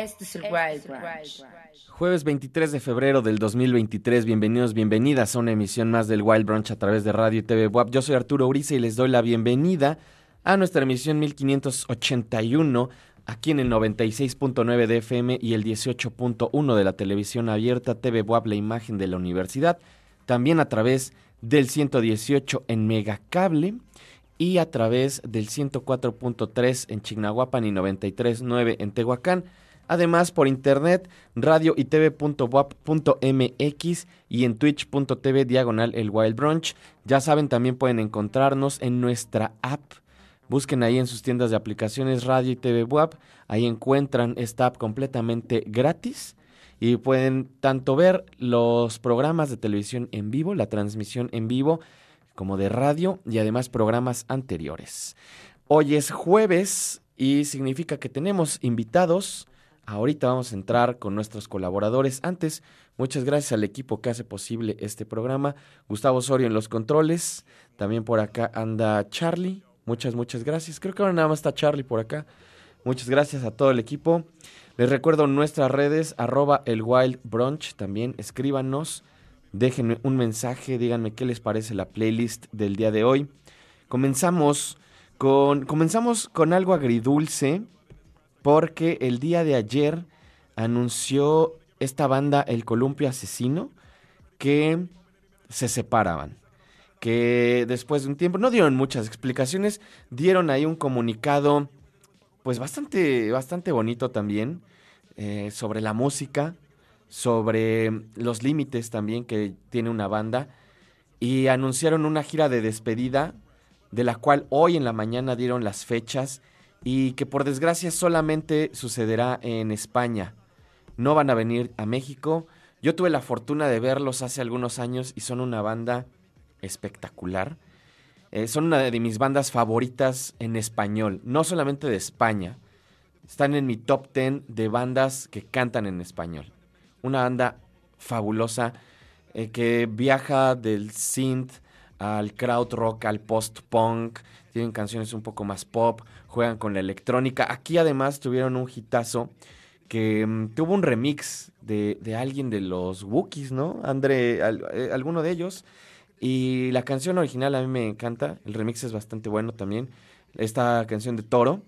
Este es el Wild Jueves 23 de febrero del 2023, bienvenidos, bienvenidas a una emisión más del Wild Branch a través de Radio TV WAP. Yo soy Arturo Uriza y les doy la bienvenida a nuestra emisión 1581 aquí en el 96.9 de FM y el 18.1 de la televisión abierta TV WAP, la imagen de la universidad, también a través del 118 en Megacable y a través del 104.3 en Chignahuapan y 93.9 en Tehuacán. Además, por internet, radio y tv.wap.mx y en twitch.tv diagonal el Wild Brunch. Ya saben, también pueden encontrarnos en nuestra app. Busquen ahí en sus tiendas de aplicaciones Radio y TV WAP. Ahí encuentran esta app completamente gratis y pueden tanto ver los programas de televisión en vivo, la transmisión en vivo, como de radio y además programas anteriores. Hoy es jueves y significa que tenemos invitados Ahorita vamos a entrar con nuestros colaboradores. Antes, muchas gracias al equipo que hace posible este programa. Gustavo Osorio en los controles. También por acá anda Charlie. Muchas, muchas gracias. Creo que ahora nada más está Charlie por acá. Muchas gracias a todo el equipo. Les recuerdo nuestras redes, arroba el Wild Brunch. También escríbanos, déjenme un mensaje, díganme qué les parece la playlist del día de hoy. Comenzamos con, comenzamos con algo agridulce porque el día de ayer anunció esta banda El Columpio Asesino que se separaban. Que después de un tiempo, no dieron muchas explicaciones, dieron ahí un comunicado, pues bastante, bastante bonito también, eh, sobre la música, sobre los límites también que tiene una banda, y anunciaron una gira de despedida, de la cual hoy en la mañana dieron las fechas y que por desgracia solamente sucederá en España. No van a venir a México. Yo tuve la fortuna de verlos hace algunos años y son una banda espectacular. Eh, son una de mis bandas favoritas en español, no solamente de España. Están en mi top 10 de bandas que cantan en español. Una banda fabulosa eh, que viaja del synth al crowd rock, al post-punk. Tienen canciones un poco más pop, juegan con la electrónica. Aquí además tuvieron un hitazo que mm, tuvo un remix de, alguien de los Wookiees, ¿no? André, eh, alguno de ellos. Y la canción original a mí me encanta, el remix es bastante bueno también. Esta canción de Toro.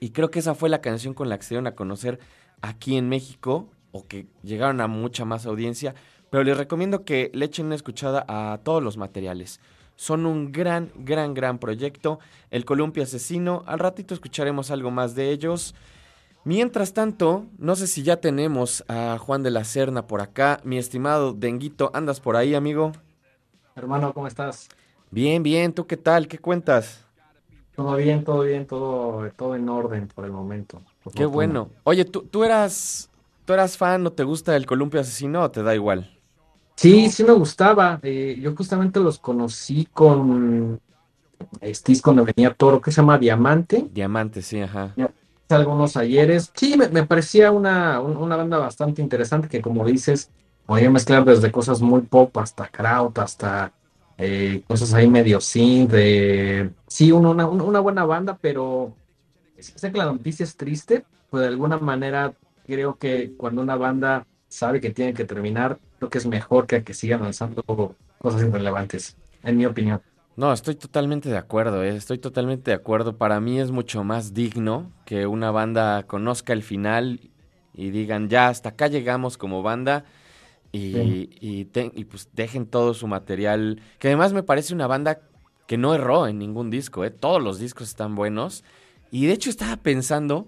Y creo que esa fue la canción con la que se dieron a conocer aquí en México, o que llegaron a mucha más audiencia. Pero les recomiendo que le echen una escuchada a todos los materiales. Son un gran, gran, gran proyecto. El Columpio Asesino. Al ratito escucharemos algo más de ellos. Mientras tanto, no sé si ya tenemos a Juan de la Serna por acá. Mi estimado Denguito, ¿andas por ahí, amigo? Hermano, ¿cómo estás? Bien, bien. ¿Tú qué tal? ¿Qué cuentas? Todo bien, todo bien, todo, todo en orden por el momento. qué bueno. Oye, ¿tú, tú, eras, ¿tú eras fan o te gusta el Columpio Asesino o te da igual? Sí, sí me gustaba. Eh, yo justamente los conocí con este cuando venía Toro, que se llama Diamante. Diamante, sí, ajá. Algunos ayeres. Sí, me, parecía una, una, banda bastante interesante que, como dices, podía mezclar desde cosas muy pop hasta kraut, hasta eh, cosas ahí medio synth. De... Sí, una, una buena banda, pero sé que la noticia es triste, pues de alguna manera creo que cuando una banda sabe que tiene que terminar, creo que es mejor que que sigan lanzando cosas irrelevantes, en mi opinión. No, estoy totalmente de acuerdo, ¿eh? estoy totalmente de acuerdo. Para mí es mucho más digno que una banda conozca el final y digan, ya, hasta acá llegamos como banda y, y, pues dejen todo su material, que además me parece una banda que no erró en ningún disco, ¿eh? todos los discos están buenos. Y de hecho estaba pensando,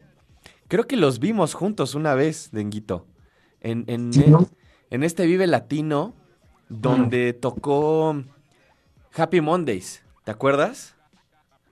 creo que los vimos juntos una vez, Denguito, en, en, en este Vive Latino, donde tocó Happy Mondays. ¿Te acuerdas?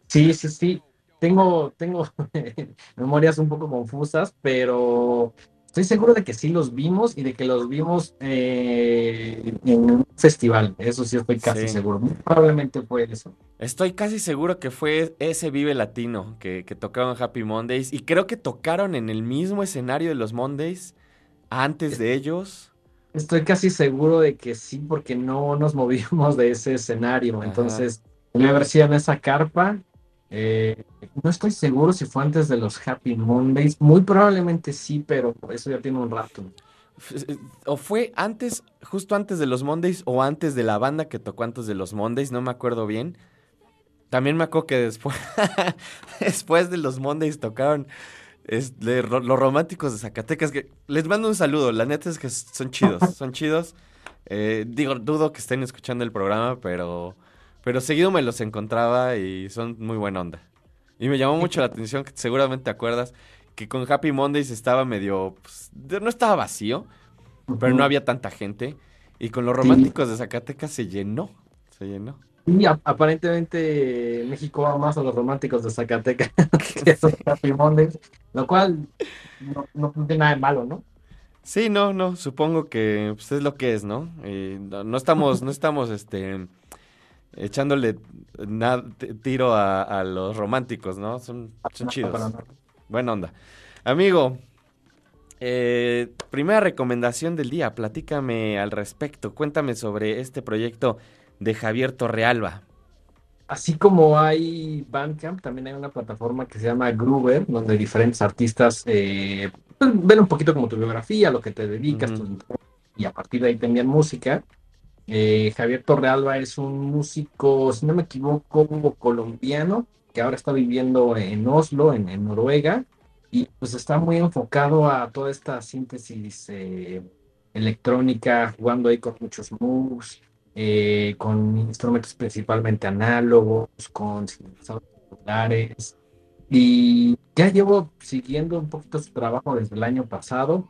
Sí, sí, sí. Tengo, tengo memorias un poco confusas, pero estoy seguro de que sí los vimos y de que los vimos eh, en un festival. Eso sí estoy casi seguro. probablemente fue eso. Estoy casi seguro que fue ese Vive Latino que, que tocaron Happy Mondays. Y creo que tocaron en el mismo escenario de los Mondays antes de ellos. Estoy casi seguro de que sí, porque no nos movimos de ese escenario. Entonces, voy a ver si en esa carpa. Eh, no estoy seguro si fue antes de los Happy Mondays. Muy probablemente sí, pero eso ya tiene un rato. Eh, o fue antes, justo antes de los Mondays, o antes de la banda que tocó antes de los Mondays, no me acuerdo bien. También me acuerdo que después, después de los Mondays tocaron Es de ro- los románticos de Zacatecas. Que les mando un saludo. La neta es que son chidos. Son chidos. Eh, digo, dudo que estén escuchando el programa, pero, pero seguido me los encontraba y son muy buena onda. Y me llamó mucho la atención, que seguramente te acuerdas, que con Happy Mondays estaba medio. pues, no estaba vacío, pero no había tanta gente. Y con los Sí. románticos de Zacatecas se llenó. Se llenó. Y aparentemente México va más a los románticos de Zacatecas que a los Happy Mondays, lo cual no, no tiene nada de malo, ¿no? Sí, no, no, supongo que pues, es lo que es, ¿no? Eh, no, no estamos, no estamos, este, echándole tiro a, a los románticos, ¿no? Son, son chidos. Buena onda. Amigo, eh, primera recomendación del día, platícame al respecto, cuéntame sobre este proyecto de Javier Torrealba. Así como hay Bandcamp, también hay una plataforma que se llama Groover, donde diferentes artistas eh, pues, ven un poquito como tu biografía, lo que te dedicas, tus intereses, y a partir de ahí te envían música. Eh, Javier Torrealba es un músico, si no me equivoco, colombiano, que ahora está viviendo en Oslo, en, en Noruega, y pues está muy enfocado a toda esta síntesis eh, electrónica, jugando ahí con muchos moves, eh, con instrumentos principalmente análogos, con sintetizadores populares. Y ya llevo siguiendo un poquito su trabajo desde el año pasado.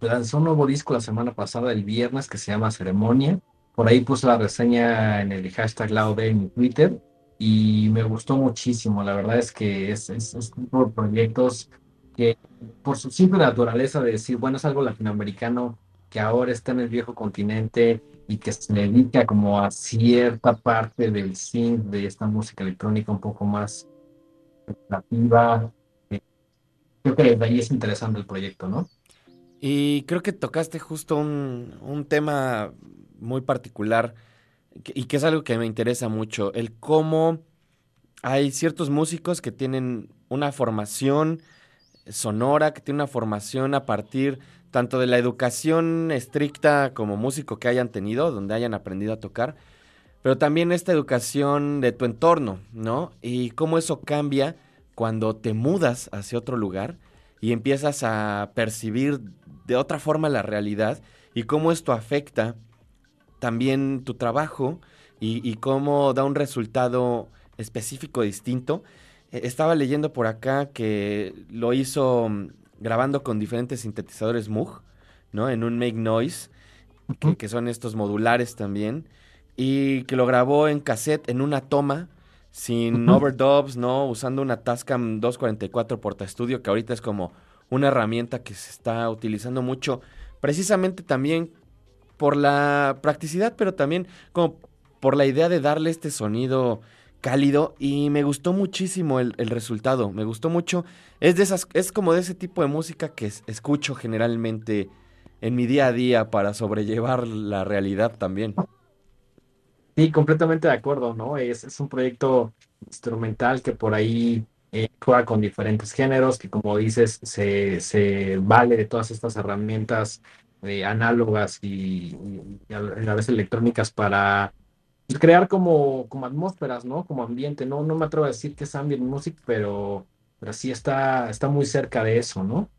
Lanzó un nuevo disco la semana pasada, el viernes, que se llama Ceremonia. Por ahí puse la reseña en el hashtag Laude en mi Twitter y me gustó muchísimo. La verdad es que es, es, es tipo de proyectos que, por su simple naturaleza de decir, bueno, es algo latinoamericano que ahora está en el viejo continente y que se dedica como a cierta parte del synth de esta música electrónica un poco más creativa. Eh, Creo que desde ahí es interesante el proyecto, ¿no? Y creo que tocaste justo un, un tema muy particular y que es algo que me interesa mucho, el cómo hay ciertos músicos que tienen una formación sonora, que tienen una formación a partir tanto de la educación estricta como músico que hayan tenido, donde hayan aprendido a tocar, pero también esta educación de tu entorno, ¿no? Y cómo eso cambia cuando te mudas hacia otro lugar y empiezas a percibir de otra forma la realidad y cómo esto afecta también tu trabajo y, cómo da un resultado específico distinto. Eh, Estaba leyendo por acá que lo hizo mm, grabando con diferentes sintetizadores Moog, ¿no? En un Make Noise, que, que son estos modulares también, y que lo grabó en cassette en una toma, sin overdubs, ¿no? Usando una Tascam 244 Porta Studio, que ahorita es como una herramienta que se está utilizando mucho, precisamente también por la practicidad, pero también como por la idea de darle este sonido cálido y me gustó muchísimo el, el resultado, me gustó mucho. Es de esas, es como de ese tipo de música que es- escucho generalmente en mi día a día para sobrellevar la realidad también. Sí, completamente de acuerdo, ¿no? Es, es un proyecto instrumental que por ahí eh, juega con diferentes géneros, que como dices, se, se vale de todas estas herramientas eh, análogas y, y- a vez electrónicas para crear como, como atmósferas, ¿no? Como ambiente, ¿no? No me atrevo a decir que es ambient music, pero, pero sí está, está muy cerca de eso, ¿no?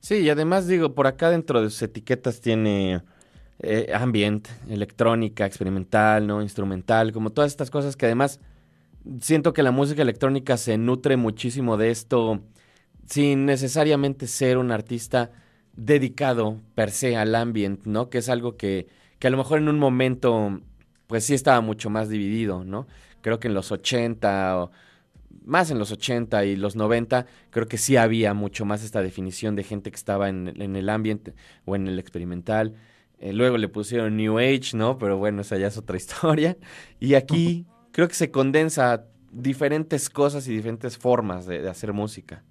Sí, y además digo, por acá dentro de sus etiquetas tiene eh, ambient, electrónica, experimental, ¿no? Instrumental, como todas estas cosas que además siento que la música electrónica se nutre muchísimo de esto sin necesariamente ser un artista dedicado per se al ambient, ¿no? Que es algo que, que a lo mejor en un momento pues sí estaba mucho más dividido, ¿no? Creo que en los 80 o más en los 80 y los 90, creo que sí había mucho más esta definición de gente que estaba en, en el ambiente o en el experimental. Eh, luego le pusieron New Age, ¿no? Pero bueno, esa ya es otra historia. Y aquí creo que se condensa diferentes cosas y diferentes formas de, de hacer música.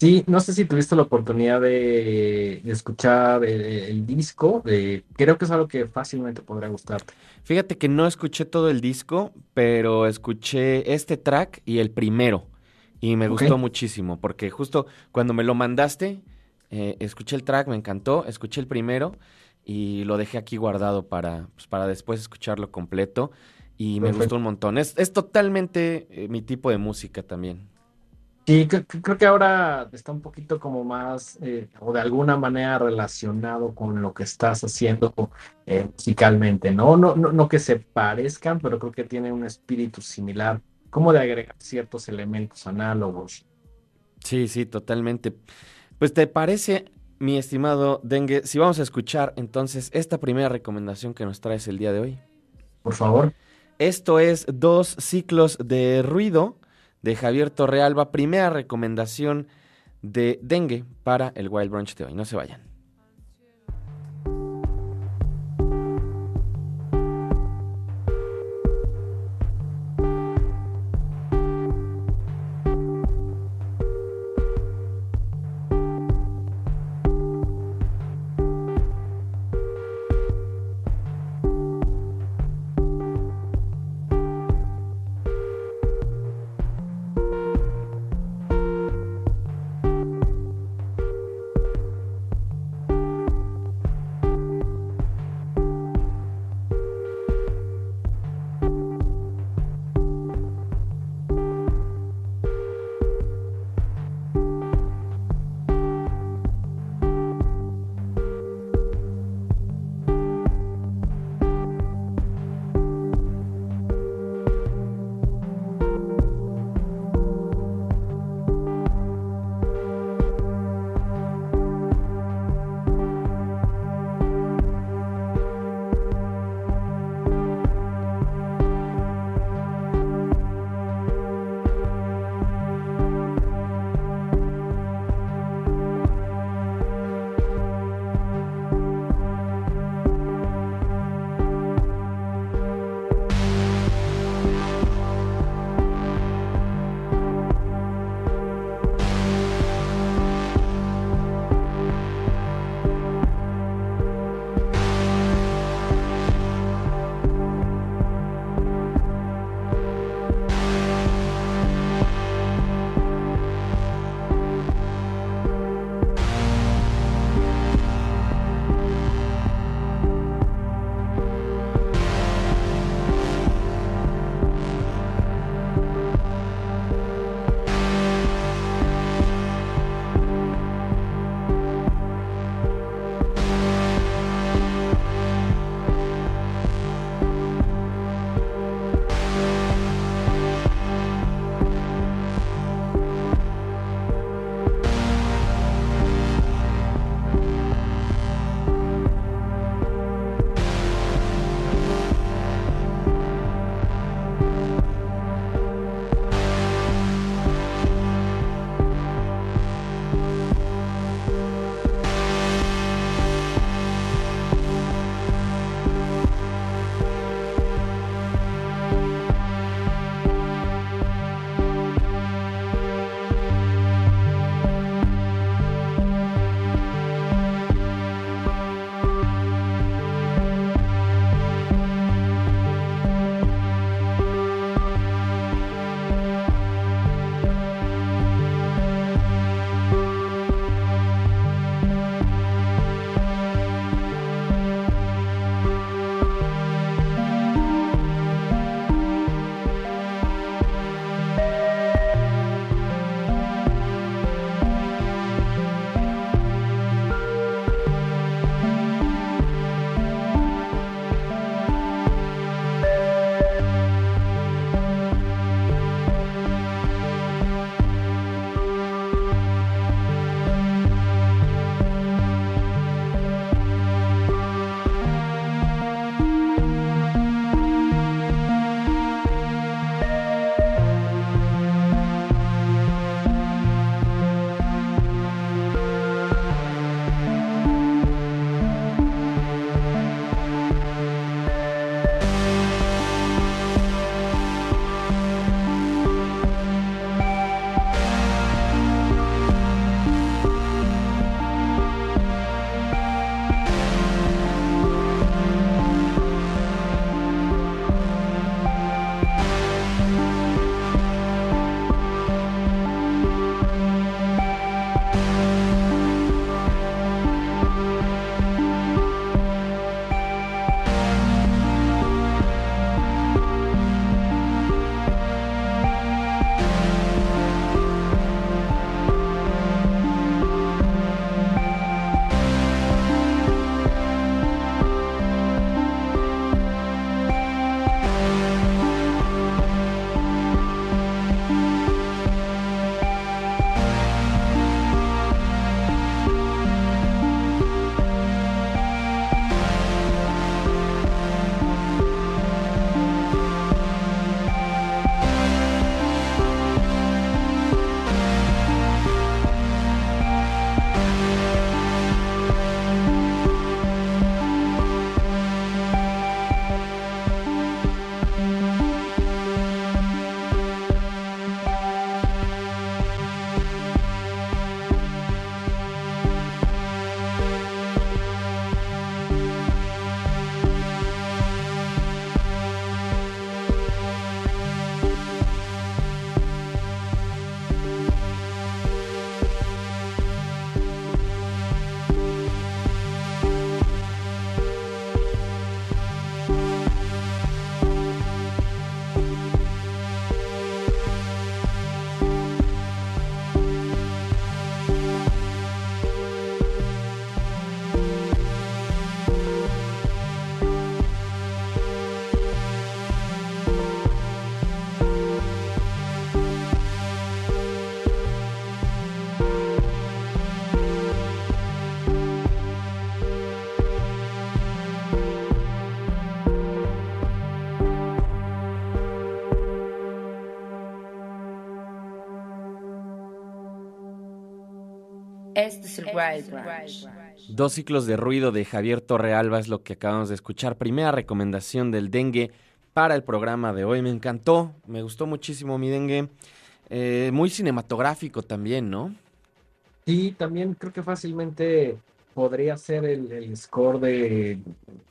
Sí, no sé si tuviste la oportunidad de, de escuchar el, el disco, de, creo que es algo que fácilmente podrá gustarte. Fíjate que no escuché todo el disco, pero escuché este track y el primero. Y me gustó muchísimo, porque justo cuando me lo mandaste, eh, escuché el track, me encantó, escuché el primero y lo dejé aquí guardado para, pues, para después escucharlo completo. Y me Perfecto. gustó un montón. Es, es totalmente eh, mi tipo de música también. Sí, cre- cre- creo que ahora está un poquito como más, eh, o de alguna manera relacionado con lo que estás haciendo eh, musicalmente, ¿no? No, no, no que se parezcan, pero creo que tienen un espíritu similar, como de agregar ciertos elementos análogos. Sí, sí, totalmente. Pues te parece, mi estimado Dengue, si vamos a escuchar entonces esta primera recomendación que nos traes el día de hoy. Por favor. Esto es Dos ciclos de ruido de Javier Torrealba, primera recomendación de Dengue para el Wild Brunch de hoy. No se vayan. Este es el Wild Branch. Dos ciclos de ruido de Javier Torrealba es lo que acabamos de escuchar. Primera recomendación del dengue para el programa de hoy. Me encantó, me gustó muchísimo mi dengue. Eh, muy cinematográfico también, ¿no? Sí, también creo que fácilmente podría ser el, el score de,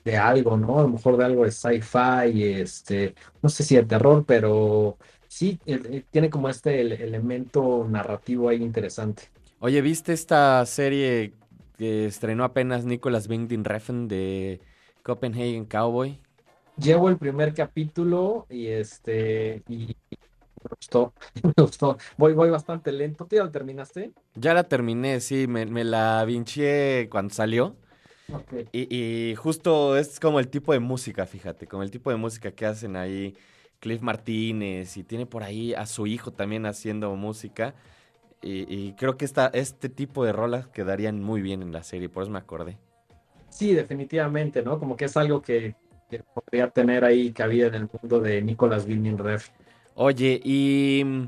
de algo, ¿no? A lo mejor de algo de sci-fi, este, no sé si de terror, pero sí, eh, eh, tiene como este el- elemento narrativo ahí interesante. Oye, ¿viste esta serie que estrenó apenas Nicolas Winding Refn de Copenhagen Cowboy? Llevo el primer capítulo y este, y me gustó, me gustó. Voy, voy bastante lento. ¿Tú ya lo terminaste? Ya la terminé, sí, me, me la vinché cuando salió. Y justo es como el tipo de música, fíjate, como el tipo de música que hacen ahí Cliff Martínez y tiene por ahí a su hijo también haciendo música. Y, y creo que esta, este tipo de rolas quedarían muy bien en la serie, por eso me acordé. Sí, definitivamente, ¿no? Como que es algo que, que podría tener ahí cabida en el mundo de Nicolas Winding Refn. Oye, y mm,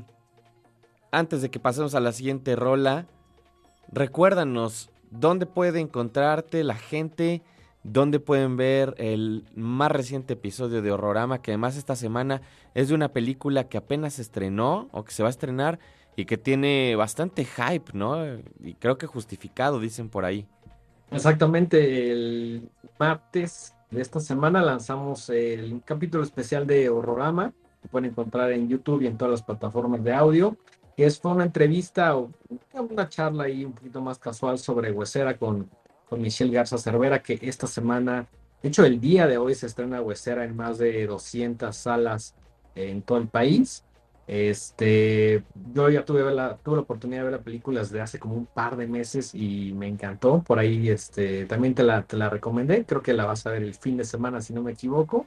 antes de que pasemos a la siguiente rola, recuérdanos dónde puede encontrarte la gente, dónde pueden ver el más reciente episodio de Horrorama, que además esta semana es de una película que apenas se estrenó o que se va a estrenar y que tiene bastante hype, ¿no? Y creo que justificado, dicen por ahí. Exactamente, el martes de esta semana lanzamos el capítulo especial de Horrorama, que pueden encontrar en YouTube y en todas las plataformas de audio, que es fue una entrevista o una charla ahí un poquito más casual sobre Huesera con, con Michelle Garza Cervera, que esta semana, de hecho el día de hoy se estrena Huesera en más de 200 salas en todo el país. Este, yo ya tuve la, tuve la oportunidad de ver la película desde hace como un par de meses y me encantó. Por ahí, este, también te la, te la recomendé. Creo que la vas a ver el fin de semana, si no me equivoco.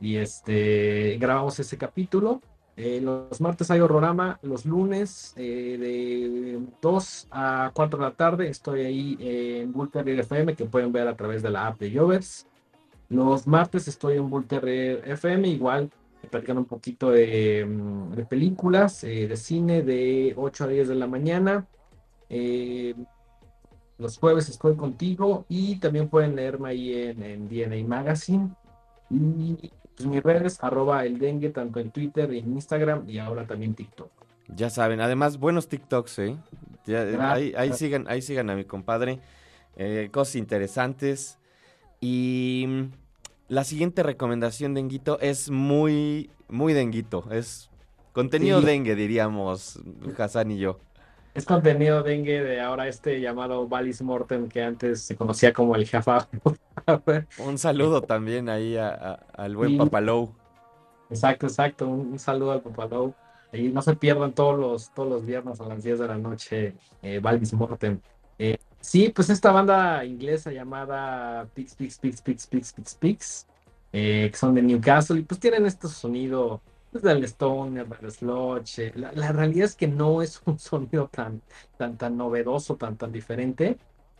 Y este, grabamos ese capítulo. Eh, los martes hay horrorama, los lunes eh, de 2 a 4 de la tarde estoy ahí en Terrier FM que pueden ver a través de la app de Jovers. Los martes estoy en Terrier FM, igual platican un poquito de, mm, de películas, eh, de cine, de 8 a 10 de la mañana. Eh, los jueves estoy contigo y también pueden leerme ahí en, en DNA Magazine. Y pues mis redes, arroba el dengue, tanto en Twitter en Instagram y ahora también TikTok. Ya saben, además buenos TikToks, ¿eh? Ya, eh, ahí, sigan, ahí sigan a mi compadre. Eh, cosas interesantes. Y mm, la siguiente recomendación, Denguito, es muy, muy denguito. Es contenido Sí. dengue, diríamos Hassan y yo. Es contenido dengue de ahora este llamado Valis Mortem que antes se conocía como el Jaffa. Un saludo también ahí a- a- al buen Sí. Papalou. Exacto, exacto. Un, un saludo al Papalou. Y no se pierdan todos los, todos los viernes a las 10 de la noche, eh, Valvis Mortem. Eh, sí, pues esta banda inglesa llamada Pix, Pix, Pix, Pix, Pix, Pix, Pix, eh, que son de Newcastle, y pues tienen este sonido pues, del Stoner, del Sludge. La, realidad es que no es un sonido tan, tan, tan novedoso, tan, tan diferente,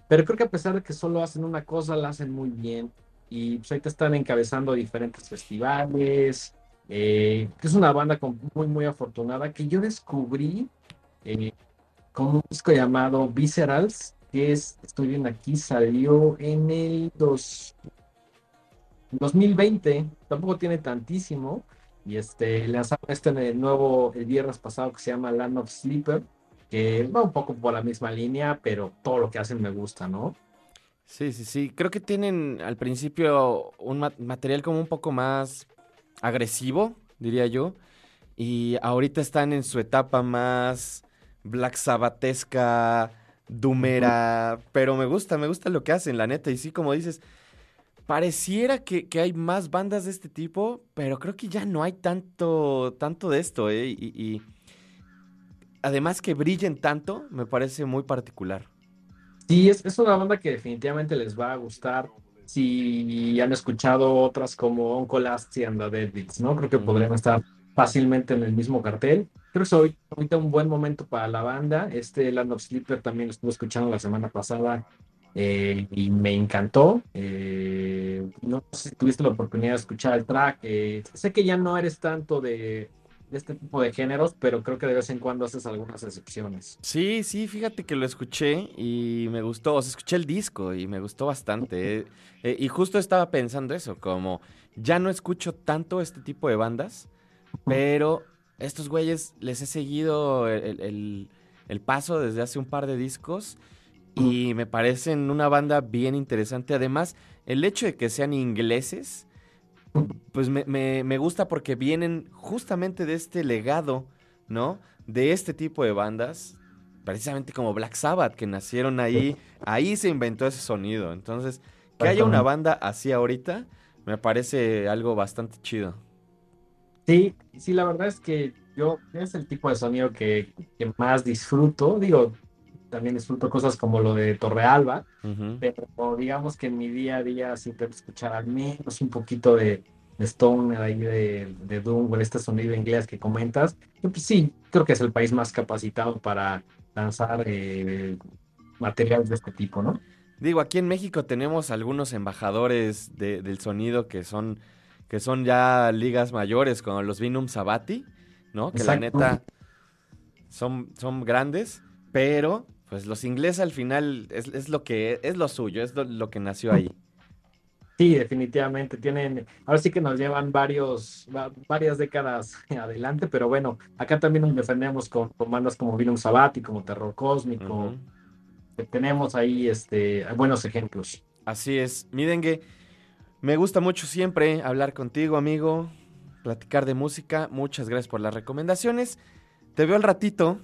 pero creo que a pesar de que solo hacen una cosa, la hacen muy bien. Y pues ahorita están encabezando diferentes festivales. eh, es una banda muy, muy afortunada que yo descubrí eh, con un disco llamado Viscerals, que es, estoy viendo aquí, salió en el dos, 2020, tampoco tiene tantísimo. Y este, lanzaron este en el nuevo el viernes pasado que se llama Land of Sleeper, que va un poco por la misma línea, pero todo lo que hacen me gusta, ¿no? Sí, sí, sí. Creo que tienen al principio un ma- material como un poco más agresivo, diría yo. Y ahorita están en su etapa más Black Doomera. Pero me gusta, me gusta lo que hacen, la neta. Y sí, como dices, pareciera que, que hay más bandas de este tipo, pero creo que ya no hay tanto, tanto de esto, ¿eh? Y, y además que brillen tanto, me parece muy particular. Sí, es, es una banda que definitivamente les va a gustar. Si han escuchado otras como Uncle Asti and the Deadbeats, ¿no? Creo que podrían estar fácilmente en el mismo cartel. Creo que es hoy- ahorita un buen momento para la banda. Este Land of Sleeper también lo estuve escuchando la semana pasada eh, y me encantó. Eh, no sé si tuviste la oportunidad de escuchar el track. eh, sé que ya no eres tanto de, de este tipo de géneros, pero creo que de vez en cuando haces algunas excepciones. Sí, sí, fíjate que lo escuché y me gustó, o sea, escuché el disco y me gustó bastante. eh, eh, y justo estaba pensando eso, como ya no escucho tanto este tipo de bandas, pero estos güeyes les he seguido el, el- el paso desde hace un par de discos y me parecen una banda bien interesante. Además, el hecho de que sean ingleses, pues me, me- me gusta porque vienen justamente de este legado, ¿no? De este tipo de bandas, precisamente como Black Sabbath, que nacieron ahí, ahí se inventó ese sonido. Entonces, que haya una banda así ahorita, me parece algo bastante chido. Sí, sí, la verdad es que yo es el tipo de sonido que, que más disfruto. Digo, también disfruto cosas como lo de Torrealba, pero digamos que en mi día a día siempre escuchar al menos un poquito de, de Stoner ahí de, de Doom, con este sonido inglés que comentas. Yo, pues sí, creo que es el país más capacitado para lanzar eh, materiales de este tipo, ¿no? Digo, aquí en México tenemos algunos embajadores de- del sonido que son, que son ya ligas mayores, como los Vinum Sabati, ¿no? Que la neta son, son grandes, pero pues los ingleses al final es, es lo que es lo suyo, es lo, lo que nació ahí. Sí, definitivamente tienen, ahora sí que nos llevan varios, va- varias décadas adelante, pero bueno, acá también nos defendemos con, con bandas como Vinum Sabati, como Terror Cósmico, que tenemos ahí este, buenos ejemplos. Así es. Midengue, me gusta mucho siempre hablar contigo, amigo, platicar de música. Muchas gracias por las recomendaciones. Te veo al ratito.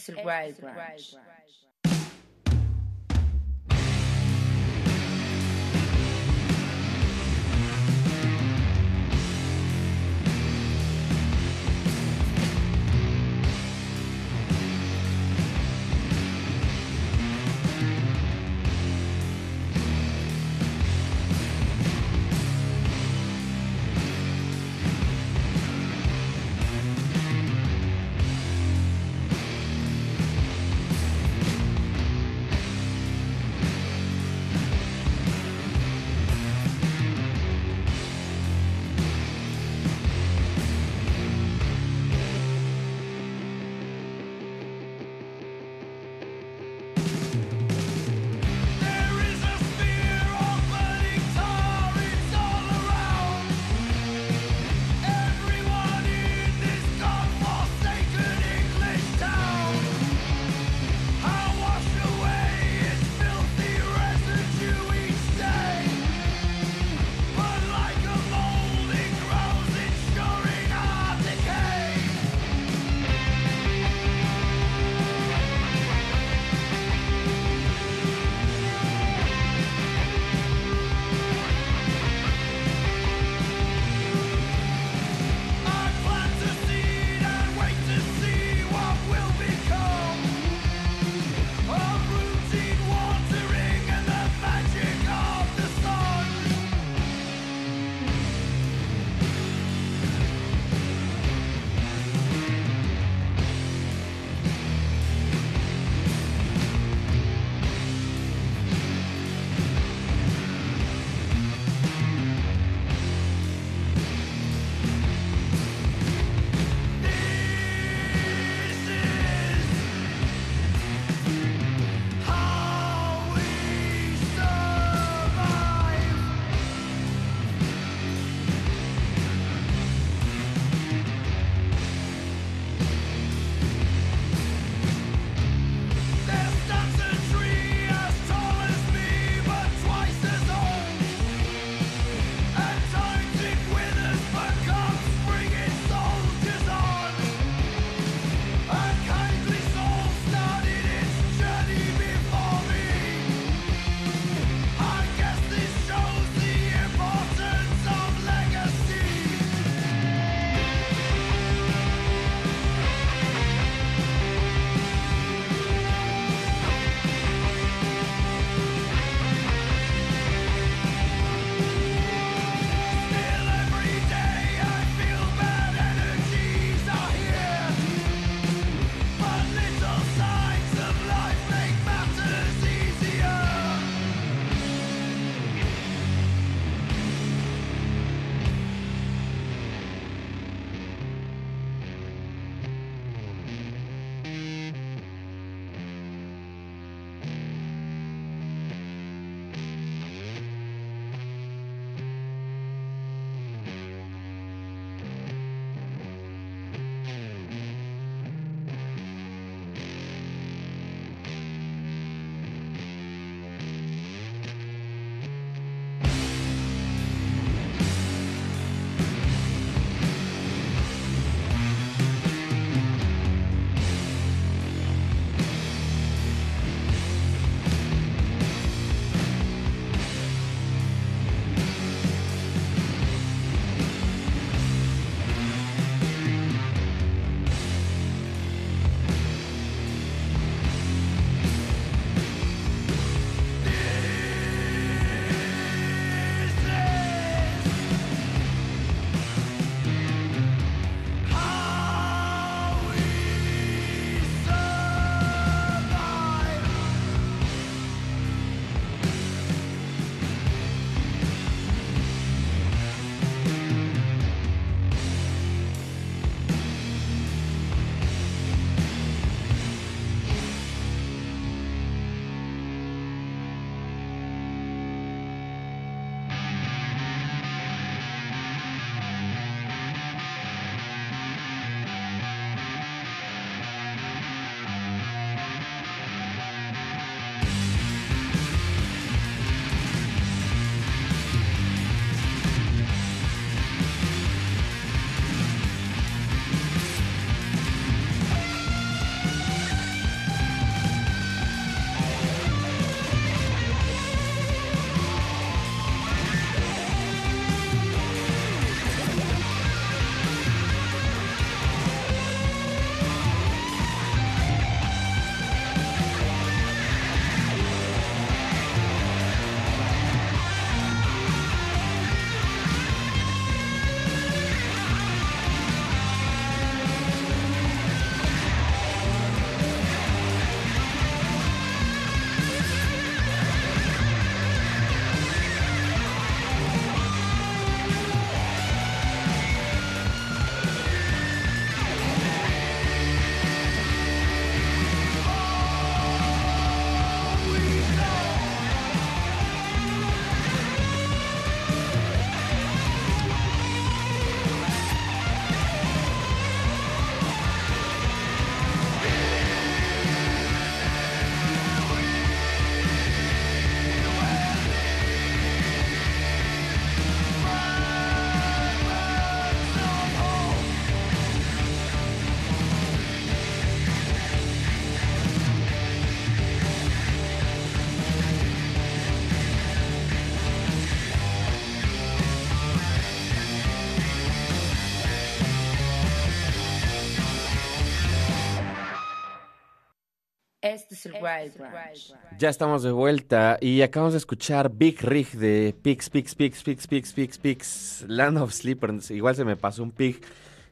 Ya estamos de vuelta y acabamos de escuchar Big Rig de Pix, Pix, Pix, Pix, Pix, Pix, Pix, Land of Sleepers. Igual se me pasó un pig.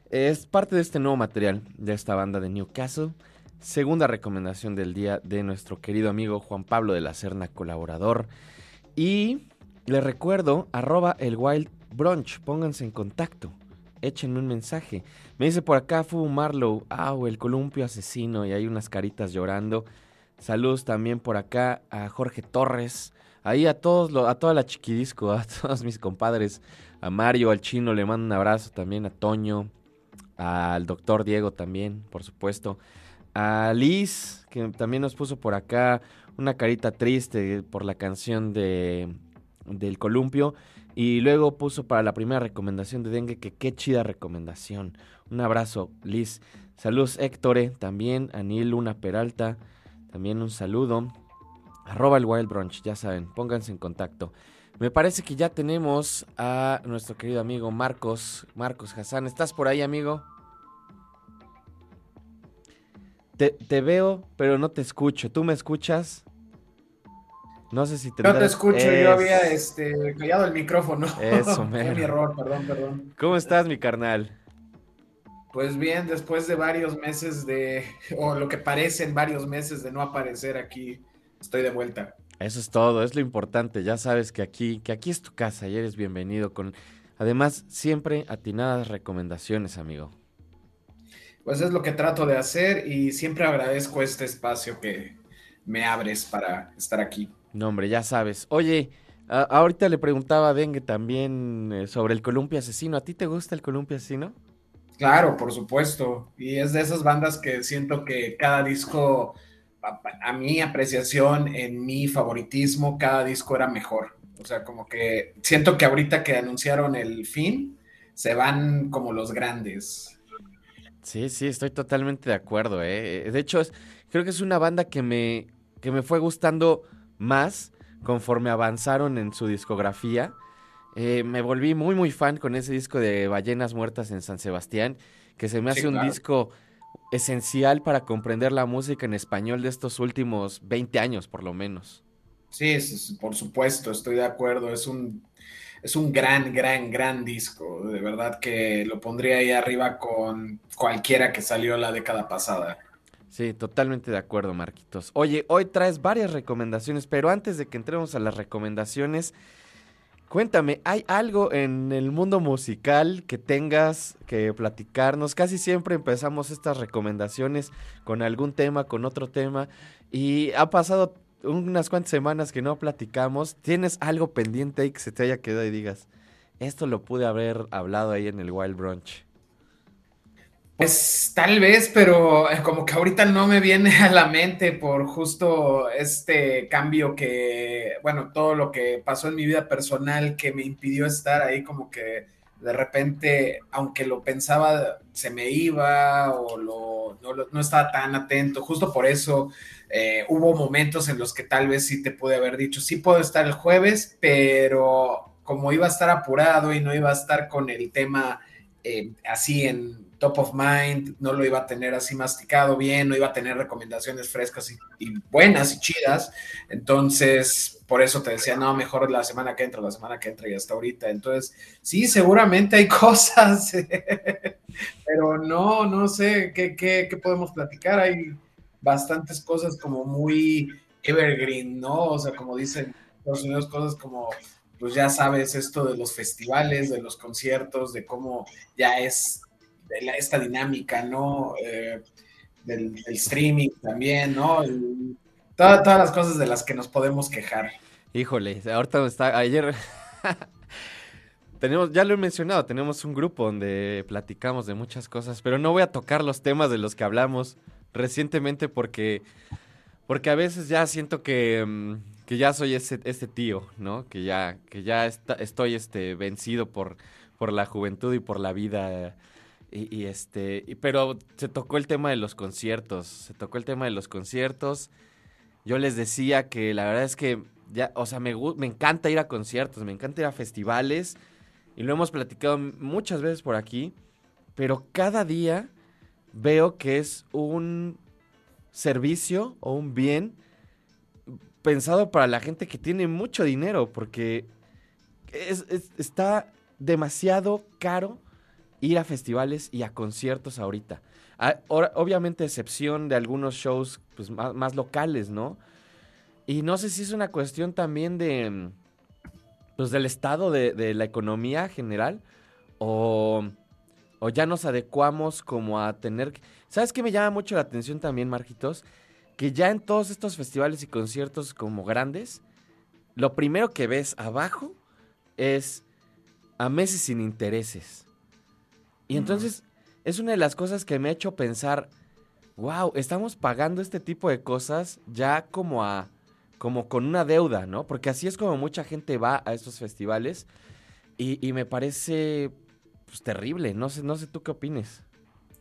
Es parte de este nuevo material de esta banda de Newcastle. Segunda recomendación del día de nuestro querido amigo Juan Pablo de la Serna, colaborador. Y le recuerdo, arroba el Wild Brunch, pónganse en contacto, échenme un mensaje. Me dice por acá Fu Marlow, ah, el columpio asesino, y hay unas caritas llorando. Saludos también por acá a Jorge Torres, ahí a todos, a toda la chiquidisco, a todos mis compadres, a Mario, al chino, le mando un abrazo también, a Toño, al doctor Diego también, por supuesto, a Liz, que también nos puso por acá una carita triste por la canción de del columpio y luego puso para la primera recomendación de dengue que qué chida recomendación. Un abrazo, Liz. Saludos, Héctore, también a Neil Luna Peralta, también un saludo. Arroba el Wild Brunch, ya saben, pónganse en contacto. Me parece que ya tenemos a nuestro querido amigo Marcos, Marcos Hassan. ¿Estás por ahí, amigo? Te, te veo, pero no te escucho. ¿Tú me escuchas? No sé si te tendrás- escucho, Es- yo había este, callado el micrófono. Eso, mero. mi error, perdón, perdón. ¿Cómo estás, mi carnal? Pues bien, después de varios meses de, o lo que parecen varios meses de no aparecer aquí, estoy de vuelta. Eso es todo, es lo importante. Ya sabes que aquí, que aquí es tu casa y eres bienvenido con, además, siempre atinadas recomendaciones, amigo. Pues es lo que trato de hacer y siempre agradezco este espacio que me abres para estar aquí. No, hombre, ya sabes. Oye, ahorita le preguntaba a Dengue también eh, sobre el columpio asesino. ¿A ti te gusta el columpio asesino? Claro, por supuesto. Y es de esas bandas que siento que cada disco, a, mi apreciación, en mi favoritismo, cada disco era mejor. O sea, como que siento que ahorita que anunciaron el fin, se van como los grandes. Sí, sí, estoy totalmente de acuerdo, ¿eh? De hecho, es- creo que es una banda que me, que me fue gustando más conforme avanzaron en su discografía. Eh, me volví muy, muy fan con ese disco de Ballenas Muertas en San Sebastián, que se me Sí, hace un claro. disco esencial para comprender la música en español de estos últimos 20 años, por lo menos. Sí, es- por supuesto, estoy de acuerdo. Es un, es un gran, gran, gran disco. De verdad que lo pondría ahí arriba con cualquiera que salió la década pasada. Sí, totalmente de acuerdo, Marquitos. Oye, hoy traes varias recomendaciones, pero antes de que entremos a las recomendaciones, cuéntame, ¿hay algo en el mundo musical que tengas que platicarnos? Casi siempre empezamos estas recomendaciones con algún tema, con otro tema, y ha pasado unas cuantas semanas que no platicamos. ¿Tienes algo pendiente ahí que se te haya quedado y digas, esto lo pude haber hablado ahí en el Wild Brunch? Pues tal vez, pero como que ahorita no me viene a la mente por justo este cambio que, bueno, todo lo que pasó en mi vida personal que me impidió estar ahí como que de repente, aunque lo pensaba, se me iba o lo, no, no estaba tan atento. Justo por eso eh, hubo momentos en los que tal vez sí te pude haber dicho, sí puedo estar el jueves, pero como iba a estar apurado y no iba a estar con el tema eh, así en top of mind, no lo iba a tener así masticado bien, no iba a tener recomendaciones frescas y, buenas y chidas. Entonces, por eso te decía, no, mejor la semana que entra, la semana que entra y hasta ahorita. Entonces, sí, seguramente hay cosas, pero no, no sé qué, qué, qué podemos platicar. Hay bastantes cosas como muy evergreen, ¿no? O sea, como dicen en Estados Unidos, cosas como pues ya sabes esto de los festivales, de los conciertos, de cómo ya es de la- esta dinámica, ¿no? Eh, del, streaming también, ¿no? Todas las cosas de las que nos podemos quejar. Híjole, ahorita está. Ayer. tenemos, ya lo he mencionado, tenemos un grupo donde platicamos de muchas cosas, pero no voy a tocar los temas de los que hablamos recientemente porque. Porque a veces ya siento que, mm, que ya soy ese, ese tío, ¿no? Que ya, que ya estoy este, vencido por, por la juventud y por la vida. Y, este, pero se tocó el tema de los conciertos. Se tocó el tema de los conciertos. Yo les decía que la verdad es que ya, o sea, me, me encanta ir a conciertos, me encanta ir a festivales. Y lo hemos platicado muchas veces por aquí. Pero cada día veo que es un servicio o un bien pensado para la gente que tiene mucho dinero, porque está demasiado caro ir a festivales y a conciertos ahorita. Ah, obviamente, excepción de algunos shows pues, más, locales, ¿no? Y no sé si es una cuestión también de. Pues del estado de, la economía general. O, o, ya nos adecuamos como a tener. ¿Sabes qué me llama mucho la atención también, Marquitos? Que ya en todos estos festivales y conciertos como grandes, lo primero que ves abajo es a meses sin intereses. Y entonces es una de las cosas que me ha hecho pensar, wow, estamos pagando este tipo de cosas ya como a como con una deuda, ¿no? Porque así es como mucha gente va a estos festivales y, me parece pues, terrible. No sé, no sé tú qué opines.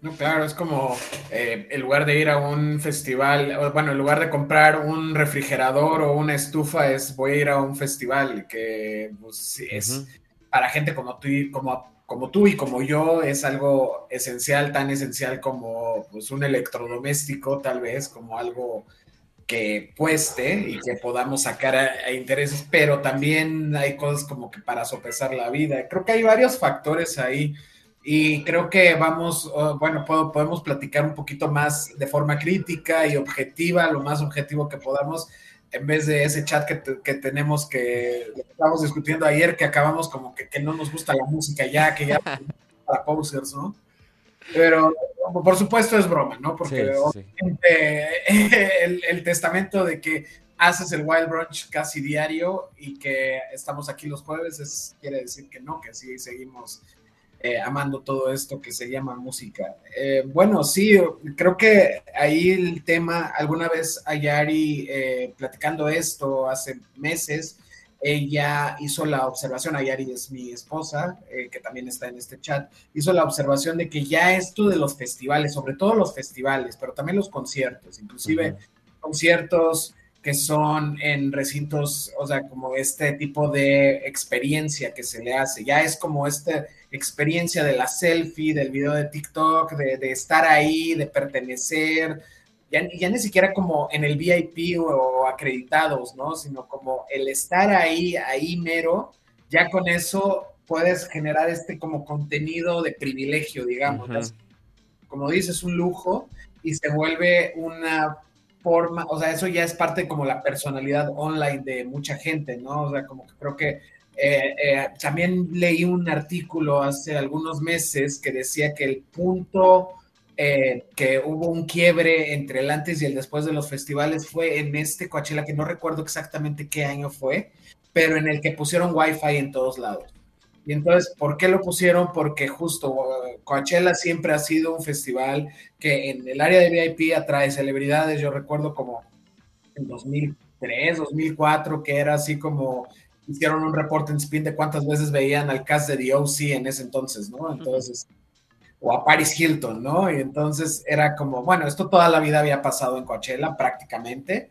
No, claro, es como eh, en lugar de ir a un festival, bueno, en lugar de comprar un refrigerador o una estufa, es voy a ir a un festival que pues, es para gente como tú, como como tú y como yo, es algo esencial, tan esencial como pues, un electrodoméstico, tal vez, como algo que cueste y que podamos sacar a, intereses, pero también hay cosas como que para sopesar la vida. Creo que hay varios factores ahí y creo que vamos, bueno, podemos platicar un poquito más de forma crítica y objetiva, lo más objetivo que podamos en vez de ese chat que, tenemos que estábamos discutiendo ayer, que acabamos como que, no nos gusta la música ya, que ya para posers, ¿no? Pero por supuesto es broma, ¿no? Porque el, el, testamento de que haces el Wild Brunch casi diario y que estamos aquí los jueves es, quiere decir que no, que sí seguimos eh, amando todo esto que se llama música. Eh, bueno, sí, creo que ahí el tema, alguna vez Ayari, eh, platicando esto hace meses, ella hizo la observación, Ayari es mi esposa, que también está en este chat, hizo la observación de que ya esto de los festivales, sobre todo los festivales, pero también los conciertos, inclusive conciertos que son en recintos, o sea, como este tipo de experiencia que se le hace. Ya es como esta experiencia de la selfie, del video de TikTok, de, estar ahí, de pertenecer, ya, ya, ni siquiera como en el VIP o, acreditados, ¿no? Sino como el estar ahí, ahí mero, ya con eso puedes generar este como contenido de privilegio, digamos. Como dices, un lujo y se vuelve una forma, o sea, eso ya es parte como la personalidad online de mucha gente, ¿no? O sea, como que creo que eh, eh, también leí un artículo hace algunos meses que decía que el punto eh, que hubo un quiebre entre el antes y el después de los festivales fue en este Coachella, que no recuerdo exactamente qué año fue, pero en el que pusieron Wi-Fi en todos lados. Y entonces, ¿por qué lo pusieron? Porque justo Coachella siempre ha sido un festival que en el área de VIP atrae celebridades. Yo recuerdo como en 2003, 2004, que era así como hicieron un reporte en Spin de cuántas veces veían al cast de The OC en ese entonces, ¿no? Entonces, o a Paris Hilton, ¿no? Y entonces era como, bueno, esto toda la vida había pasado en Coachella prácticamente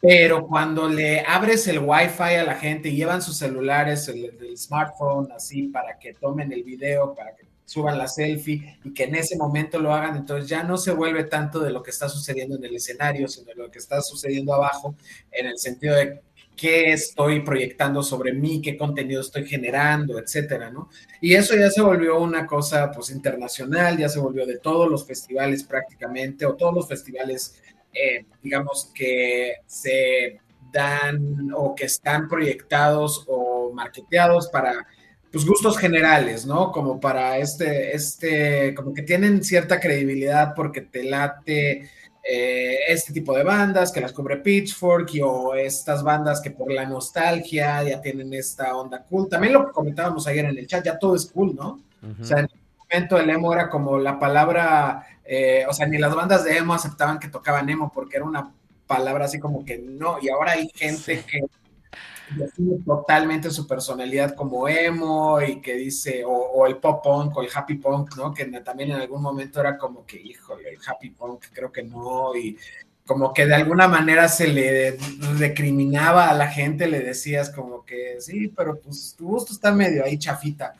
pero cuando le abres el Wi-Fi a la gente y llevan sus celulares, el, smartphone, así, para que tomen el video, para que suban la selfie y que en ese momento lo hagan, entonces ya no se vuelve tanto de lo que está sucediendo en el escenario, sino de lo que está sucediendo abajo, en el sentido de qué estoy proyectando sobre mí, qué contenido estoy generando, etcétera, ¿no? Y eso ya se volvió una cosa, pues, internacional, ya se volvió de todos los festivales prácticamente, o todos los festivales eh, digamos, que se dan o que están proyectados o marketeados para pues gustos generales, ¿no? Como para este, este, como que tienen cierta credibilidad porque te late eh, este tipo de bandas que las cubre Pitchfork y, o estas bandas que por la nostalgia ya tienen esta onda cool. También lo que comentábamos ayer en el chat, ya todo es cool, ¿no? O sea, en el momento el emo era como la palabra eh, o sea, ni las bandas de emo aceptaban que tocaban emo porque era una palabra así como que no, y ahora hay gente que totalmente su personalidad como emo y que dice, o, el pop punk o el happy punk, ¿no? Que también en algún momento era como que, híjole, el happy punk creo que no, y como que de alguna manera se le recriminaba a la gente, le decías como que sí, pero pues tu gusto está medio ahí chafita.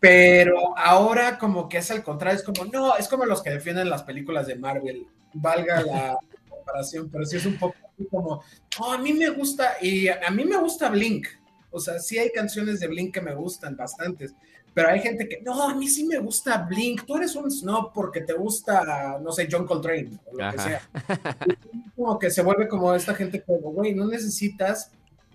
Pero ahora como que es al contrario, es como, no, es como los que defienden las películas de Marvel, valga la comparación, pero sí es un poco como, oh, a mí me gusta, y a mí me gusta Blink, o sea, sí hay canciones de Blink que me gustan bastantes, pero hay gente que, no, a mí sí me gusta Blink, tú eres un snob porque te gusta, no sé, John Coltrane o lo que sea. como que se vuelve como esta gente como, güey, no necesitas,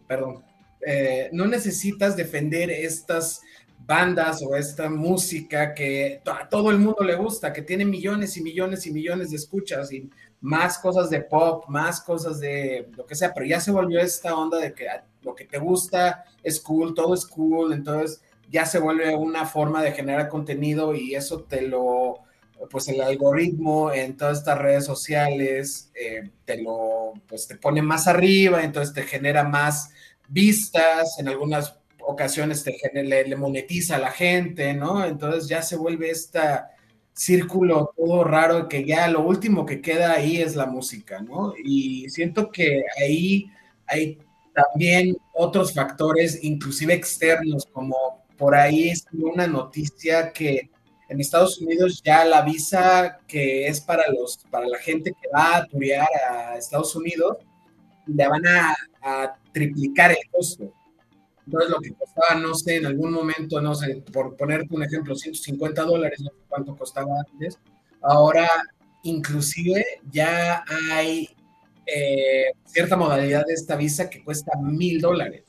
perdón, eh, no necesitas defender estas bandas o esta música que a todo el mundo le gusta, que tiene millones y millones y millones de escuchas y más cosas de pop, más cosas de lo que sea, pero ya se volvió esta onda de que lo que te gusta es cool, todo es cool, entonces ya se vuelve una forma de generar contenido y eso te lo, pues el algoritmo en todas estas redes sociales eh, te lo, pues te pone más arriba, entonces te genera más vistas, en algunas ocasiones te genera, le, monetiza a la gente, ¿no? Entonces ya se vuelve este círculo todo raro que ya lo último que queda ahí es la música, ¿no? Y siento que ahí hay también otros factores, inclusive externos, como por ahí es una noticia que en Estados Unidos ya la visa que es para los para la gente que va a turear a Estados Unidos le van a, triplicar el costo. Entonces lo que costaba, no sé, en algún momento, no sé, por ponerte un ejemplo, 150 dólares, no sé cuánto costaba antes, ahora inclusive ya hay eh, cierta modalidad de esta visa que cuesta mil dólares.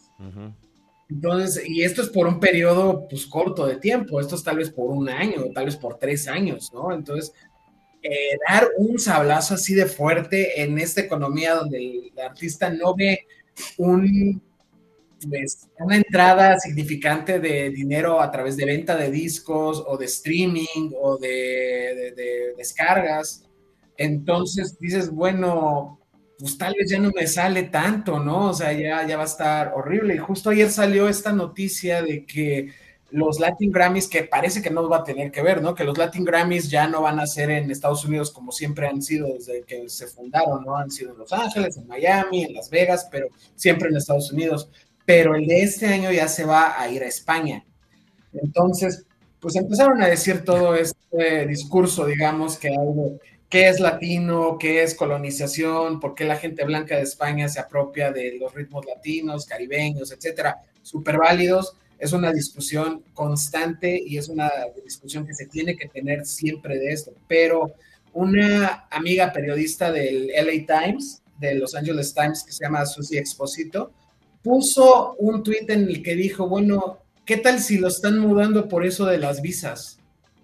Entonces, y esto es por un periodo pues corto de tiempo, esto es tal vez por un año, tal vez por tres años, ¿no? Entonces, eh, dar un sablazo así de fuerte en esta economía donde el artista no ve un, pues, una entrada significante de dinero a través de venta de discos o de streaming o de descargas. Entonces dices, bueno, pues tal vez ya no me sale tanto, ¿no? O sea, ya, ya va a estar horrible. Y justo ayer salió esta noticia de que los Latin Grammys, que parece que no va a tener que ver, ¿no? Que los Latin Grammys ya no van a ser en Estados Unidos como siempre han sido desde que se fundaron, ¿no? Han sido en Los Ángeles, en Miami, en Las Vegas, pero siempre en Estados Unidos. Pero el de este año ya se va a ir a España. Entonces, pues empezaron a decir todo este discurso, digamos, que algo qué es latino, qué es colonización, por qué la gente blanca de España se apropia de los ritmos latinos, caribeños, etcétera, súper válidos. Es una discusión constante y es una discusión que se tiene que tener siempre de esto. Pero una amiga periodista del LA Times, de Los Angeles Times, que se llama Susie Exposito, puso un tweet en el que dijo, bueno, ¿qué tal si lo están mudando por eso de las visas?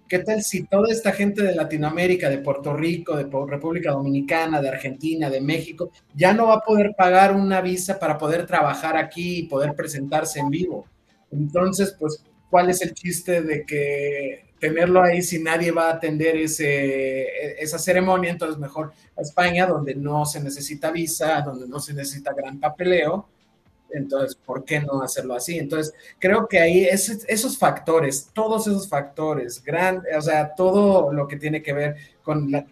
¿Qué tal si toda esta gente de Latinoamérica, de Puerto Rico, de República Dominicana, de Argentina, de México, ya no va a poder pagar una visa para poder trabajar aquí y poder presentarse en vivo? Entonces, pues, ¿cuál es el chiste de que tenerlo ahí si nadie va a atender ese, esa ceremonia? Entonces, mejor a España, donde no se necesita visa, donde no se necesita gran papeleo, entonces, ¿por qué no hacerlo así? Entonces, creo que ahí esos factores, todos esos factores, gran, o sea, todo lo que tiene que ver con la,